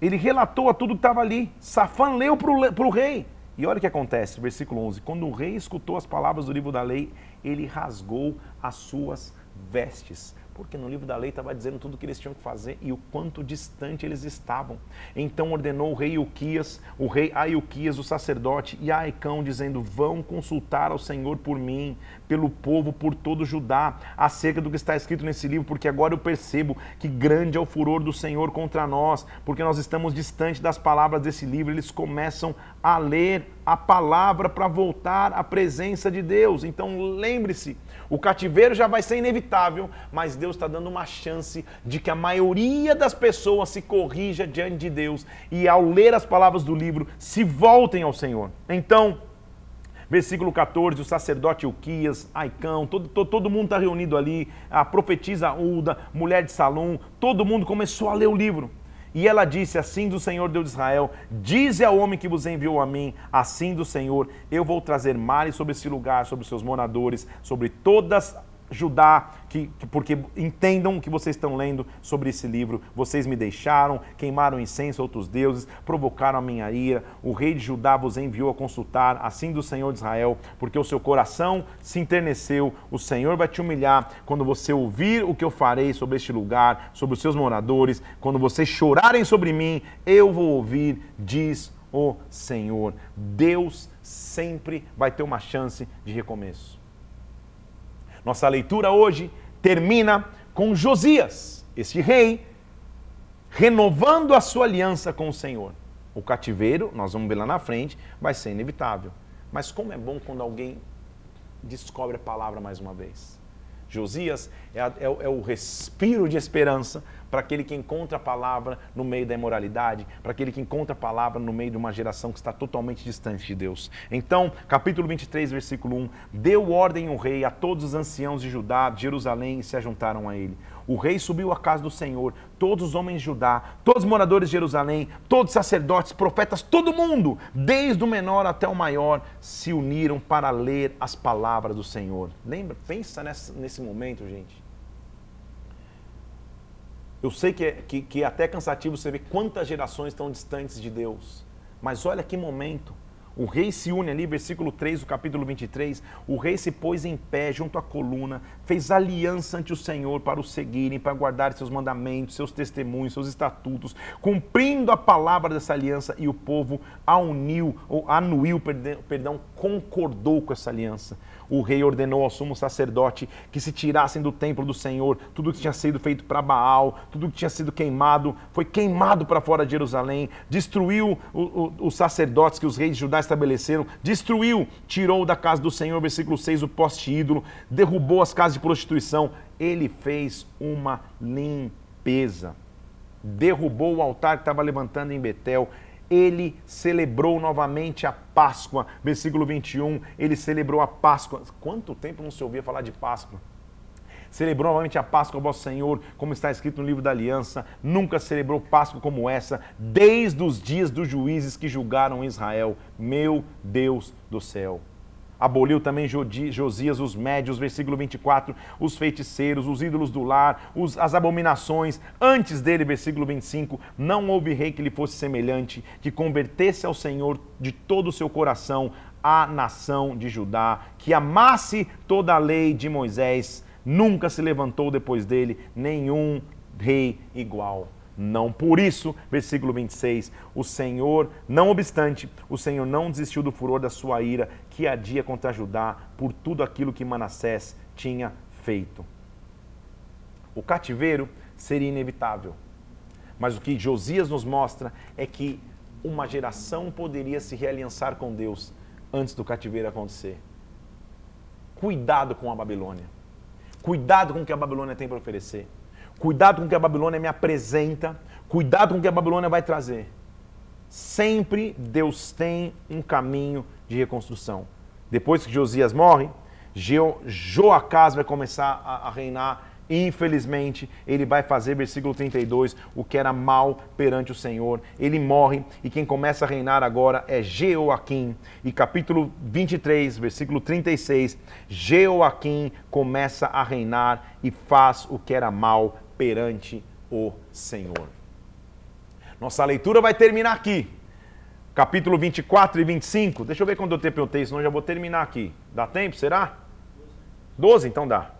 ele relatou a tudo que estava ali. Safã leu para o rei. E olha o que acontece, versículo 11: Quando o rei escutou as palavras do livro da lei, ele rasgou as suas vestes porque no livro da lei estava dizendo tudo o que eles tinham que fazer e o quanto distante eles estavam. Então ordenou o rei Uquias, o rei Aiuquias, o sacerdote, e Aicão, dizendo: Vão consultar ao Senhor por mim, pelo povo, por todo Judá, acerca do que está escrito nesse livro, porque agora eu percebo que grande é o furor do Senhor contra nós, porque nós estamos distante das palavras desse livro. Eles começam a ler a palavra para voltar à presença de Deus. Então lembre-se, o cativeiro já vai ser inevitável, mas Deus está dando uma chance de que a maioria das pessoas se corrija diante de Deus e, ao ler as palavras do livro, se voltem ao Senhor. Então, versículo 14, o sacerdote Euquias, Aicão, todo, todo, todo mundo está reunido ali, a profetisa Ulda, mulher de Salom, todo mundo começou a ler o livro. E ela disse: Assim do Senhor Deus de Israel, dize ao homem que vos enviou a mim, assim do Senhor, eu vou trazer males sobre esse lugar, sobre seus moradores, sobre todas Judá, que, que, porque entendam o que vocês estão lendo sobre esse livro. Vocês me deixaram, queimaram incenso a outros deuses, provocaram a minha ira. O rei de Judá vos enviou a consultar, assim do Senhor de Israel, porque o seu coração se enterneceu. O Senhor vai te humilhar quando você ouvir o que eu farei sobre este lugar, sobre os seus moradores. Quando vocês chorarem sobre mim, eu vou ouvir, diz o Senhor. Deus sempre vai ter uma chance de recomeço. Nossa leitura hoje termina com Josias, este rei, renovando a sua aliança com o Senhor. O cativeiro, nós vamos ver lá na frente, vai ser inevitável. Mas como é bom quando alguém descobre a palavra mais uma vez. Josias é, é, é o respiro de esperança para aquele que encontra a palavra no meio da imoralidade, para aquele que encontra a palavra no meio de uma geração que está totalmente distante de Deus. Então, capítulo 23, versículo 1: Deu ordem o rei a todos os anciãos de Judá, de Jerusalém, e se ajuntaram a ele. O rei subiu à casa do Senhor, todos os homens de Judá, todos os moradores de Jerusalém, todos os sacerdotes, profetas, todo mundo, desde o menor até o maior, se uniram para ler as palavras do Senhor. Lembra? Pensa nesse, momento, gente. Eu sei que é, que, que é até cansativo você ver quantas gerações estão distantes de Deus. Mas olha que momento. O rei se une ali, versículo 3 do capítulo 23. O rei se pôs em pé junto à coluna, fez aliança ante o Senhor para o seguirem, para guardar seus mandamentos, seus testemunhos, seus estatutos, cumprindo a palavra dessa aliança. E o povo auniu, ou anuiu, perdão, concordou com essa aliança o rei ordenou ao sumo sacerdote que se tirassem do templo do Senhor tudo que tinha sido feito para Baal, tudo que tinha sido queimado, foi queimado para fora de Jerusalém, destruiu os sacerdotes que os reis de Judá estabeleceram, destruiu, tirou da casa do Senhor, versículo 6, o poste ídolo, derrubou as casas de prostituição, ele fez uma limpeza. Derrubou o altar que estava levantando em Betel, ele celebrou novamente a Páscoa. Versículo 21, ele celebrou a Páscoa. Quanto tempo não se ouvia falar de Páscoa? Celebrou novamente a Páscoa vosso Senhor, como está escrito no livro da aliança. Nunca celebrou Páscoa como essa, desde os dias dos juízes que julgaram Israel. Meu Deus do céu. Aboliu também Josias os médios, versículo 24, os feiticeiros, os ídolos do lar, os, as abominações. Antes dele, versículo 25, não houve rei que lhe fosse semelhante, que convertesse ao Senhor de todo o seu coração a nação de Judá, que amasse toda a lei de Moisés. Nunca se levantou depois dele nenhum rei igual não por isso, versículo 26, o Senhor, não obstante, o Senhor não desistiu do furor da sua ira que adia contra Judá por tudo aquilo que Manassés tinha feito. O cativeiro seria inevitável. Mas o que Josias nos mostra é que uma geração poderia se realiançar com Deus antes do cativeiro acontecer. Cuidado com a Babilônia. Cuidado com o que a Babilônia tem para oferecer. Cuidado com o que a Babilônia me apresenta. Cuidado com o que a Babilônia vai trazer. Sempre Deus tem um caminho de reconstrução. Depois que Josias morre, Joacás vai começar a, reinar Infelizmente, ele vai fazer, versículo 32, o que era mal perante o Senhor. Ele morre e quem começa a reinar agora é Jeoaquim. E capítulo 23, versículo 36, Jeoaquim começa a reinar e faz o que era mal perante o Senhor. Nossa leitura vai terminar aqui. capítulo 24 e 25. Deixa eu ver quando eu tempo eu tenho, senão eu já vou terminar aqui. Dá tempo, será? 12, então dá.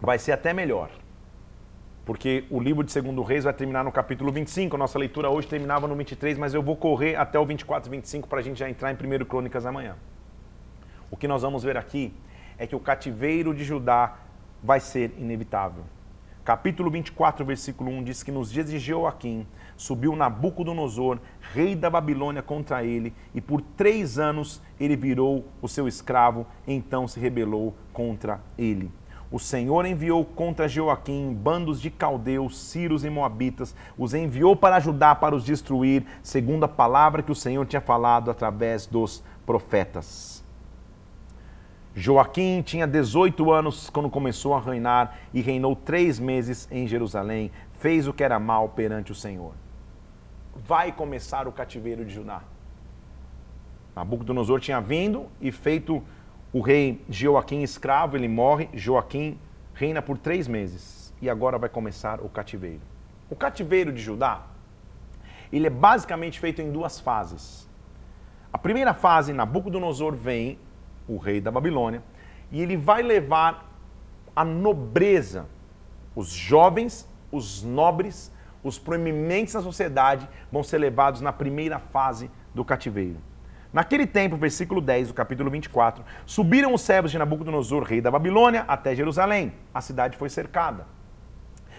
Vai ser até melhor. Porque o livro de Segundo Reis vai terminar no capítulo 25. A nossa leitura hoje terminava no 23, mas eu vou correr até o 24 e 25 para a gente já entrar em 1 Crônicas amanhã. O que nós vamos ver aqui é que o cativeiro de Judá vai ser inevitável. Capítulo 24, versículo 1 diz que nos dias de Jeoaquim subiu Nabucodonosor, rei da Babilônia, contra ele, e por três anos ele virou o seu escravo, então se rebelou contra ele. O Senhor enviou contra Jeoaquim bandos de caldeus, sírios e moabitas, os enviou para ajudar, para os destruir, segundo a palavra que o Senhor tinha falado através dos profetas. Joaquim tinha 18 anos quando começou a reinar e reinou três meses em Jerusalém. Fez o que era mal perante o Senhor. Vai começar o cativeiro de Judá. Nabucodonosor tinha vindo e feito o rei Joaquim escravo, ele morre. Joaquim reina por três meses e agora vai começar o cativeiro. O cativeiro de Judá, ele é basicamente feito em duas fases. A primeira fase, Nabucodonosor vem o rei da Babilônia, e ele vai levar a nobreza, os jovens, os nobres, os proeminentes da sociedade vão ser levados na primeira fase do cativeiro. Naquele tempo, versículo 10 do capítulo 24, subiram os servos de Nabucodonosor, rei da Babilônia, até Jerusalém. A cidade foi cercada.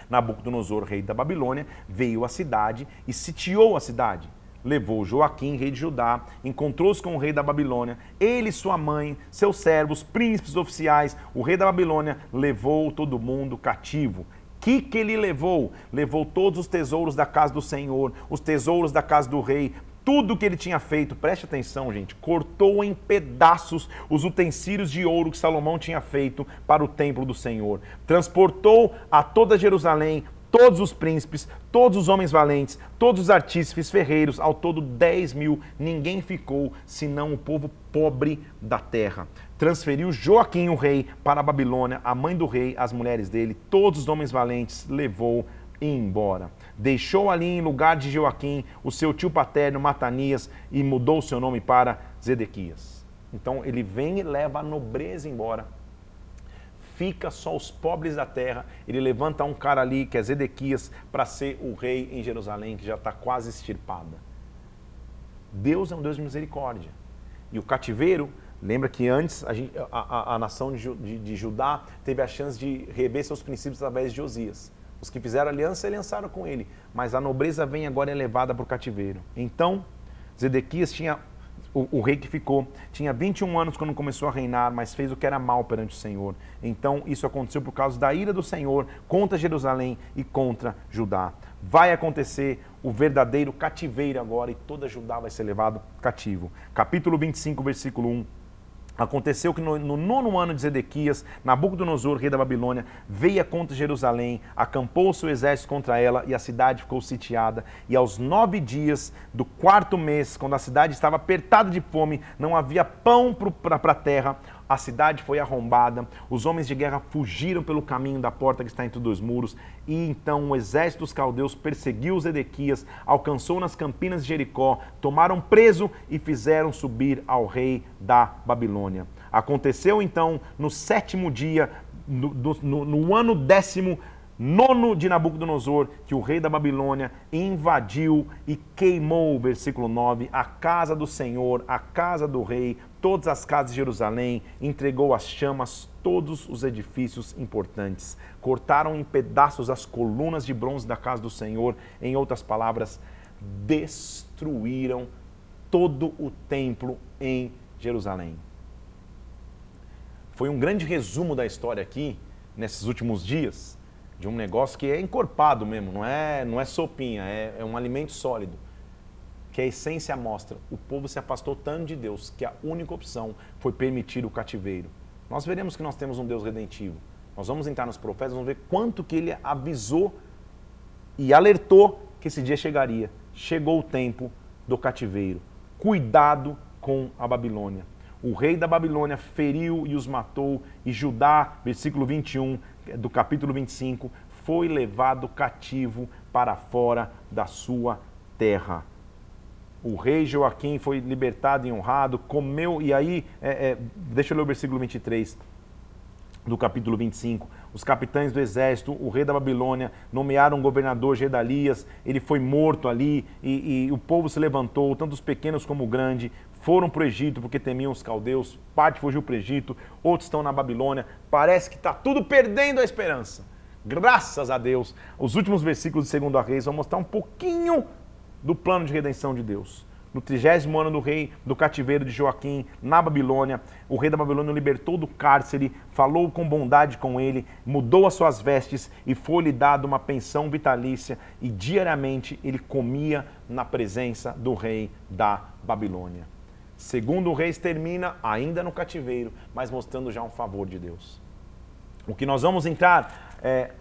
Nabucodonosor, rei da Babilônia, veio à cidade e sitiou a cidade levou Joaquim, rei de Judá, encontrou-se com o rei da Babilônia, ele, sua mãe, seus servos, príncipes oficiais, o rei da Babilônia levou todo mundo cativo. Que que ele levou? Levou todos os tesouros da casa do Senhor, os tesouros da casa do rei, tudo que ele tinha feito, preste atenção, gente, cortou em pedaços os utensílios de ouro que Salomão tinha feito para o templo do Senhor. Transportou a toda Jerusalém todos os príncipes, todos os homens valentes, todos os artífices, ferreiros, ao todo 10 mil, ninguém ficou, senão o povo pobre da terra. Transferiu Joaquim, o rei, para a Babilônia, a mãe do rei, as mulheres dele, todos os homens valentes, levou e embora. Deixou ali em lugar de Joaquim o seu tio paterno Matanias e mudou seu nome para Zedequias. Então ele vem e leva a nobreza embora fica só os pobres da terra. Ele levanta um cara ali, que é Zedequias, para ser o rei em Jerusalém, que já está quase extirpada. Deus é um Deus de misericórdia. E o cativeiro, lembra que antes a, a, a, nação de, de, de, Judá teve a chance de rever seus princípios através de Josias. Os que fizeram aliança, aliançaram com ele. Mas a nobreza vem agora elevada para o cativeiro. Então, Zedequias tinha o, o, rei que ficou tinha 21 anos quando começou a reinar, mas fez o que era mal perante o Senhor. Então isso aconteceu por causa da ira do Senhor contra Jerusalém e contra Judá. Vai acontecer o verdadeiro cativeiro agora e toda Judá vai ser levado cativo. Capítulo 25, versículo 1 Aconteceu que no, no, nono ano de Zedequias, Nabucodonosor, rei da Babilônia, veio contra Jerusalém, acampou seu exército contra ela e a cidade ficou sitiada. E aos nove dias do quarto mês, quando a cidade estava apertada de fome, não havia pão para a terra, a cidade foi arrombada, os homens de guerra fugiram pelo caminho da porta que está entre dois muros, e então o exército dos caldeus perseguiu os Edequias, alcançou nas campinas de Jericó, tomaram preso e fizeram subir ao rei da Babilônia. Aconteceu então no sétimo dia, no, no, no ano décimo nono de Nabucodonosor, que o rei da Babilônia invadiu e queimou, versículo 9, a casa do Senhor, a casa do rei, todas as casas de Jerusalém, entregou às chamas todos os edifícios importantes. Cortaram em pedaços as colunas de bronze da casa do Senhor, em outras palavras, destruíram todo o templo em Jerusalém. Foi um grande resumo da história aqui, nesses últimos dias de um negócio que é encorpado mesmo, não é, não é sopinha, é, é um alimento sólido. Que a essência mostra, o povo se afastou tanto de Deus que a única opção foi permitir o cativeiro. Nós veremos que nós temos um Deus redentivo. Nós vamos entrar nos profetas, vamos ver quanto que ele avisou e alertou que esse dia chegaria. Chegou o tempo do cativeiro. Cuidado com a Babilônia. O rei da Babilônia feriu e os matou, e Judá, versículo 21, do capítulo 25, foi levado cativo para fora da sua terra. O rei Joaquim foi libertado e honrado, comeu, e aí, é, é, deixa eu ler o versículo 23 do capítulo 25. Os capitães do exército, o rei da Babilônia, nomearam um governador Gedalias, ele foi morto ali, e, e o povo se levantou, tanto os pequenos como o grande, foram para o Egito porque temiam os caldeus, parte fugiu para o Egito, outros estão na Babilônia. Parece que está tudo perdendo a esperança. Graças a Deus. Os últimos versículos de 2 Reis vão mostrar um pouquinho do plano de redenção de Deus. No trigésimo ano do rei do cativeiro de Joaquim, na Babilônia, o rei da Babilônia o libertou do cárcere, falou com bondade com ele, mudou as suas vestes e foi-lhe dado uma pensão vitalícia, e diariamente ele comia na presença do rei da Babilônia. Segundo o Reis termina ainda no cativeiro, mas mostrando já um favor de Deus. O que nós vamos entrar é,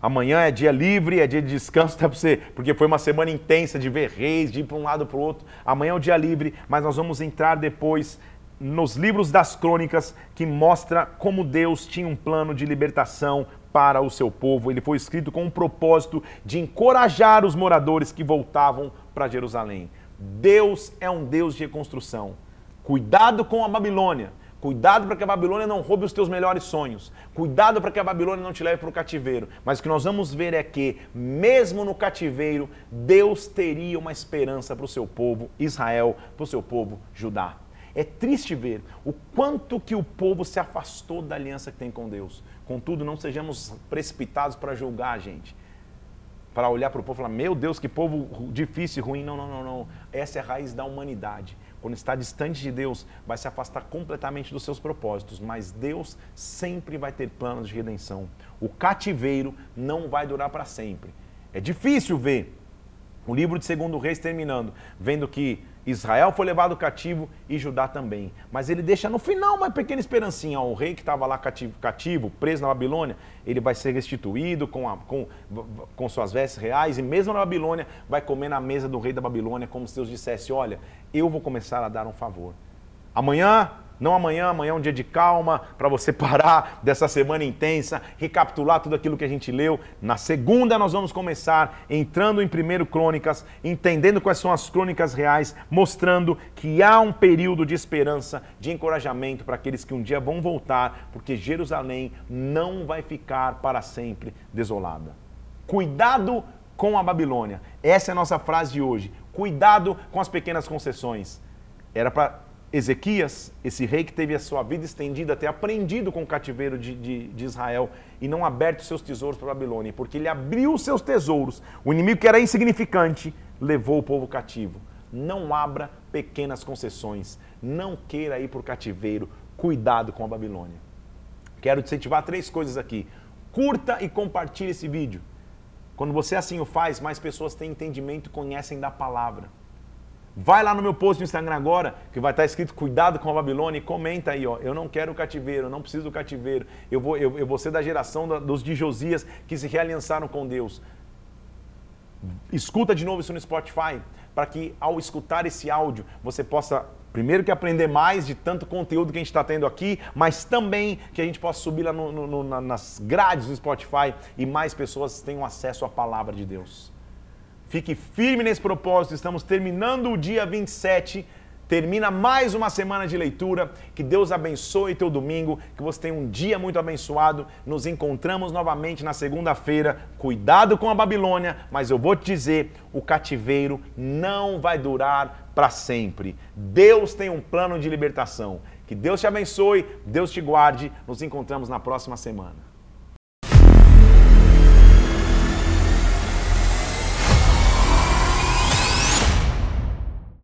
Amanhã é dia livre, é dia de descanso até para você, porque foi uma semana intensa de ver reis, de ir para um lado para o outro. Amanhã é o dia livre, mas nós vamos entrar depois nos livros das crônicas que mostra como Deus tinha um plano de libertação para o seu povo. Ele foi escrito com o propósito de encorajar os moradores que voltavam para Jerusalém. Deus é um Deus de reconstrução. Cuidado com a Babilônia. Cuidado para que a Babilônia não roube os teus melhores sonhos. Cuidado para que a Babilônia não te leve para o cativeiro. Mas o que nós vamos ver é que, mesmo no cativeiro, Deus teria uma esperança para o seu povo Israel, para o seu povo Judá. É triste ver o quanto que o povo se afastou da aliança que tem com Deus. Contudo, não sejamos precipitados para julgar a gente. Para olhar para o povo e falar, meu Deus, que povo difícil e ruim. Não, não, não, não. Essa é a raiz da humanidade quando está distante de Deus, vai se afastar completamente dos seus propósitos, mas Deus sempre vai ter planos de redenção. O cativeiro não vai durar para sempre. É difícil ver o livro de Segundo Reis terminando, vendo que Israel foi levado cativo e Judá também. Mas ele deixa no final uma pequena esperancinha. O rei que estava lá cativo, cativo, preso na Babilônia, ele vai ser restituído com, a, com, com suas vestes reais e mesmo na Babilônia vai comer na mesa do rei da Babilônia, como se Deus dissesse: Olha, eu vou começar a dar um favor. Amanhã não amanhã, amanhã é um dia de calma para você parar dessa semana intensa, recapitular tudo aquilo que a gente leu. Na segunda nós vamos começar entrando em primeiro Crônicas, entendendo quais são as crônicas reais, mostrando que há um período de esperança, de encorajamento para aqueles que um dia vão voltar, porque Jerusalém não vai ficar para sempre desolada. Cuidado com a Babilônia. Essa é a nossa frase de hoje. Cuidado com as pequenas concessões. Era para Ezequias, esse rei que teve a sua vida estendida, ter aprendido com o cativeiro de, de, de Israel e não aberto seus tesouros para a Babilônia, porque ele abriu os seus tesouros, o inimigo que era insignificante levou o povo cativo. Não abra pequenas concessões, não queira ir para o cativeiro, cuidado com a Babilônia. Quero incentivar três coisas aqui. Curta e compartilhe esse vídeo. Quando você assim o faz, mais pessoas têm entendimento e conhecem da palavra. Vai lá no meu post no Instagram agora, que vai estar escrito Cuidado com a Babilônia, e comenta aí, ó. Eu não quero o cativeiro, eu não preciso do cativeiro. Eu vou, eu, eu vou ser da geração da, dos de Josias que se realiançaram com Deus. Escuta de novo isso no Spotify, para que ao escutar esse áudio você possa, primeiro que aprender mais de tanto conteúdo que a gente está tendo aqui, mas também que a gente possa subir lá no, no, no, nas grades do Spotify e mais pessoas tenham acesso à palavra de Deus. Fique firme nesse propósito. Estamos terminando o dia 27. Termina mais uma semana de leitura. Que Deus abençoe teu domingo. Que você tenha um dia muito abençoado. Nos encontramos novamente na segunda-feira. Cuidado com a Babilônia, mas eu vou te dizer: o cativeiro não vai durar para sempre. Deus tem um plano de libertação. Que Deus te abençoe, Deus te guarde. Nos encontramos na próxima semana.